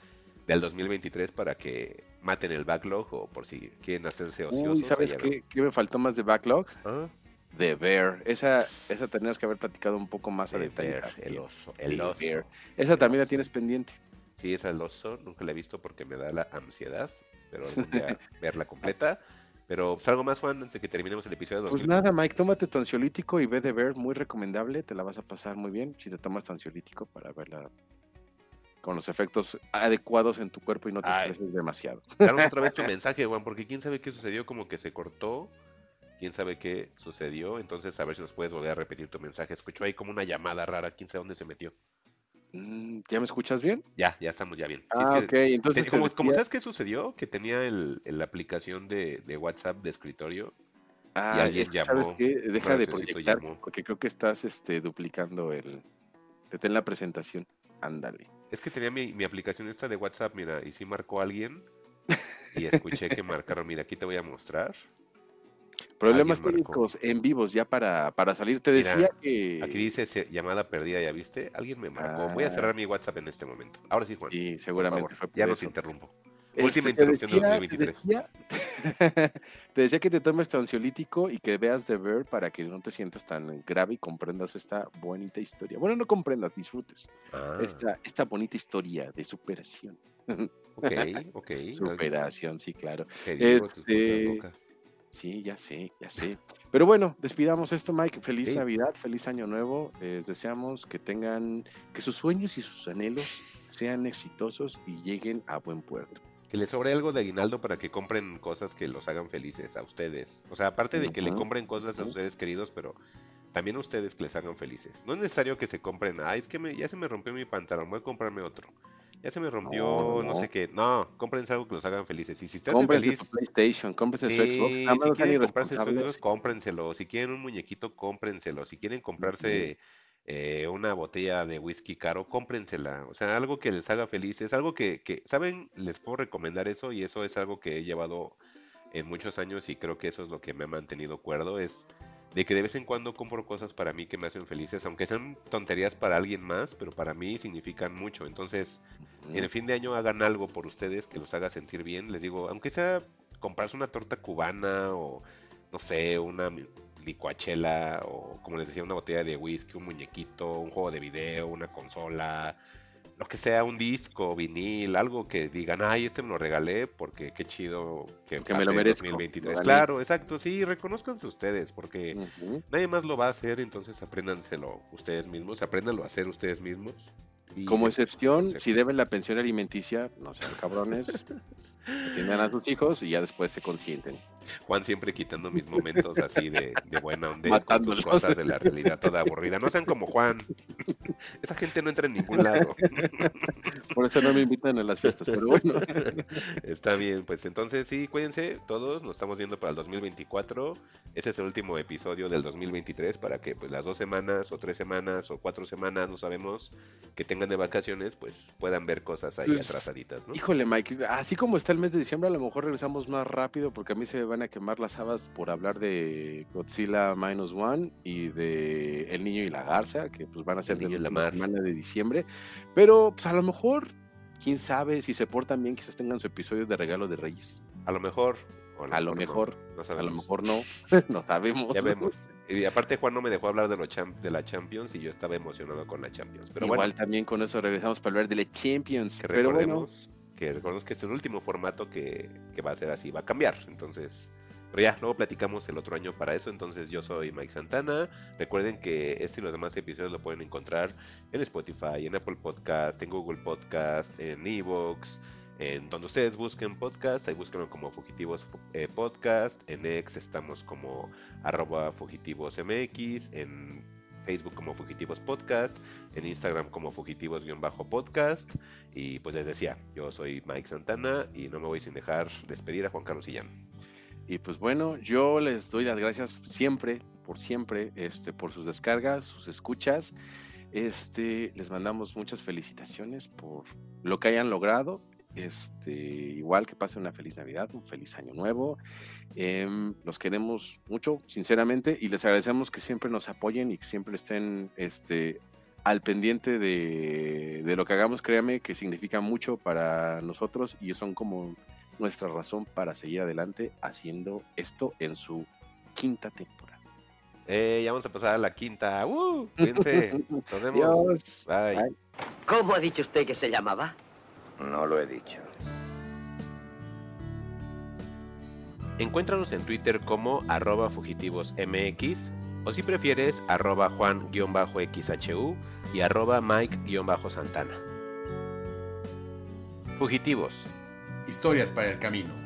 del 2023 para que maten el backlog o por si quieren hacerse ociosos. Uy, ¿sabes qué, me faltó más de backlog? Ah, The Bear. Esa, esa tenemos que haber platicado un poco más a The detalle. Bear, el oso. El oso. Bear. Esa también la tienes pendiente. Sí, esa el oso. Nunca la he visto porque me da la ansiedad. Espero algún día verla completa. Pero pues, algo más, Juan, antes de que terminemos el episodio de Pues 2000. nada, Mike, tómate tu ansiolítico y ve The Bear, muy recomendable, te la vas a pasar muy bien si te tomas tu ansiolítico para verla con los efectos adecuados en tu cuerpo y no te Ay. estreses demasiado. Danos otra vez tu mensaje, Juan, porque quién sabe qué sucedió, como que se cortó. Quién sabe qué sucedió. Entonces, a ver si nos puedes volver a repetir tu mensaje. Escuchó ahí como una llamada rara. Quién sabe dónde se metió. Mm, ¿Ya me escuchas bien? Ya, ya estamos ya bien. Es Ah, que ok, entonces te- como, sabes qué sucedió, que tenía el, la aplicación de, de WhatsApp de escritorio. Ah, alguien es que, ¿sabes llamó, qué? Deja de proyectar, llamó. porque creo que estás este, duplicando el... Detén la presentación. Ándale. Es que tenía mi, mi aplicación esta de WhatsApp, mira, y sí marcó alguien. Y escuché que marcaron, mira, aquí te voy a mostrar. Problemas marcó. técnicos en vivos ya para, para salir. Te Mira, decía que... Aquí dice llamada perdida, ¿ya viste? Alguien me marcó. Voy a Ah. cerrar mi WhatsApp en este momento. Ahora sí, Juan. Sí, por seguramente favor, fue por ya nos eso. interrumpo. Este, Última te interrupción de decía- 2023. Te decía, te decía que te tomes tu ansiolítico y que veas The Bear para que no te sientas tan grave y comprendas esta bonita historia. Bueno, no comprendas, disfrutes Ah, esta, esta bonita historia de superación. ok, ok. Superación, sí, claro. Te Este. Sí, ya sé, ya sé. Pero bueno, despidamos esto, Mike. Feliz Sí. Navidad, feliz Año Nuevo. Les deseamos que tengan, que sus sueños y sus anhelos sean exitosos y lleguen a buen puerto. Que les sobre algo de aguinaldo para que compren cosas que los hagan felices a ustedes. O sea, aparte de que le compren cosas a sus seres queridos, pero también a ustedes que les hagan felices. No es necesario que se compren, ay, es que me- ya se me rompió mi pantalón, voy a comprarme otro. Ya se me rompió, No, no, no. sé qué. No, cómprense algo que los hagan felices. Y si hace Cómprense feliz, su PlayStation, cómprense su Xbox. Sí, Nada si quieren comprarse sus cómprenselo. Si quieren un muñequito, cómprenselo. Si quieren comprarse eh, una botella de whisky caro, cómprensela. O sea, algo que les haga felices, algo que, que, ¿saben? Les puedo recomendar eso y eso es algo que he llevado en muchos años y creo que eso es lo que me ha mantenido cuerdo, es de que de vez en cuando compro cosas para mí que me hacen felices, aunque sean tonterías para alguien más, pero para mí significan mucho. Entonces, en el fin de año hagan algo por ustedes que los haga sentir bien. Les digo, aunque sea comprarse una torta cubana o no sé, una licuachela o como les decía, una botella de whisky, un muñequito, un juego de video, una consola, lo que sea, un disco, vinil, algo que digan, ay, este me lo regalé porque qué chido que, Que me lo merezco, lo 2023. gané. Claro, exacto, sí, reconozcanse ustedes porque nadie más lo va a hacer, entonces apréndanselo ustedes mismos, apréndanlo a hacer ustedes mismos. y Como excepción, si deben la pensión alimenticia, no sean cabrones, atiendan a sus hijos y ya después se consienten. Juan siempre quitando mis momentos así de, de buena onda con sus cosas de la realidad toda aburrida. No sean como Juan. Esa gente no entra en ningún lado. Por eso no me invitan a las fiestas, pero bueno. Está bien, pues entonces sí, cuídense todos. Nos estamos viendo para el 2024. Ese es el último episodio del 2023 para que pues las dos semanas o tres semanas o cuatro semanas, no sabemos, que tengan de vacaciones, pues puedan ver cosas ahí Pues, atrasaditas, ¿no? Híjole, Mike, así como está el mes de diciembre, a lo mejor regresamos más rápido porque a mí se me van a quemar las habas por hablar de Godzilla Minus One y de El Niño y la Garza, que pues van a ser El de la semana de diciembre. Pero pues a lo mejor, quién sabe, si se portan bien, quizás tengan su episodio de regalo de Reyes. A lo mejor. o A lo no, mejor, no a sabemos. lo mejor no, no sabemos. Ya vemos. Y aparte Juan no me dejó hablar de, lo champ- de la Champions y yo estaba emocionado con la Champions. Pero Igual bueno, también con eso regresamos para hablar de la Champions. que Pero bueno, que recordemos que es el último formato que, que va a ser así, va a cambiar. Entonces, pero ya, luego platicamos el otro año para eso. Entonces yo soy Mike Santana. Recuerden que este y los demás episodios lo pueden encontrar en Spotify, en Apple Podcast, en Google Podcast, en Evox. En donde ustedes busquen podcast, ahí búsquenlo como Fugitivos eh, Podcast. En X estamos como arroba Fugitivos MX. En Facebook como Fugitivos Podcast. En Instagram como Fugitivos-podcast. Y pues les decía, yo soy Mike Santana y no me voy sin dejar despedir a Juan Carlos Sillán. Y pues bueno, yo les doy las gracias siempre, por siempre, este, por sus descargas, sus escuchas. Este, les mandamos muchas felicitaciones por lo que hayan logrado. Este, igual que pasen una feliz Navidad, un feliz año nuevo. Em, los queremos mucho, sinceramente, y les agradecemos que siempre nos apoyen y que siempre estén este, al pendiente de, de lo que hagamos. Créame que significa mucho para nosotros y son como nuestra razón para seguir adelante haciendo esto en su quinta temporada. Eh, ya vamos a pasar a la quinta. ¡Uh! Cuídense. Nos vemos. Adiós. Bye. Bye. ¿Cómo ha dicho usted que se llamaba? No lo he dicho. Encuéntranos en Twitter como arroba fugitivosmx o si prefieres arroba juan-xhu y arroba mike-santana. Fugitivos. Historias para el camino.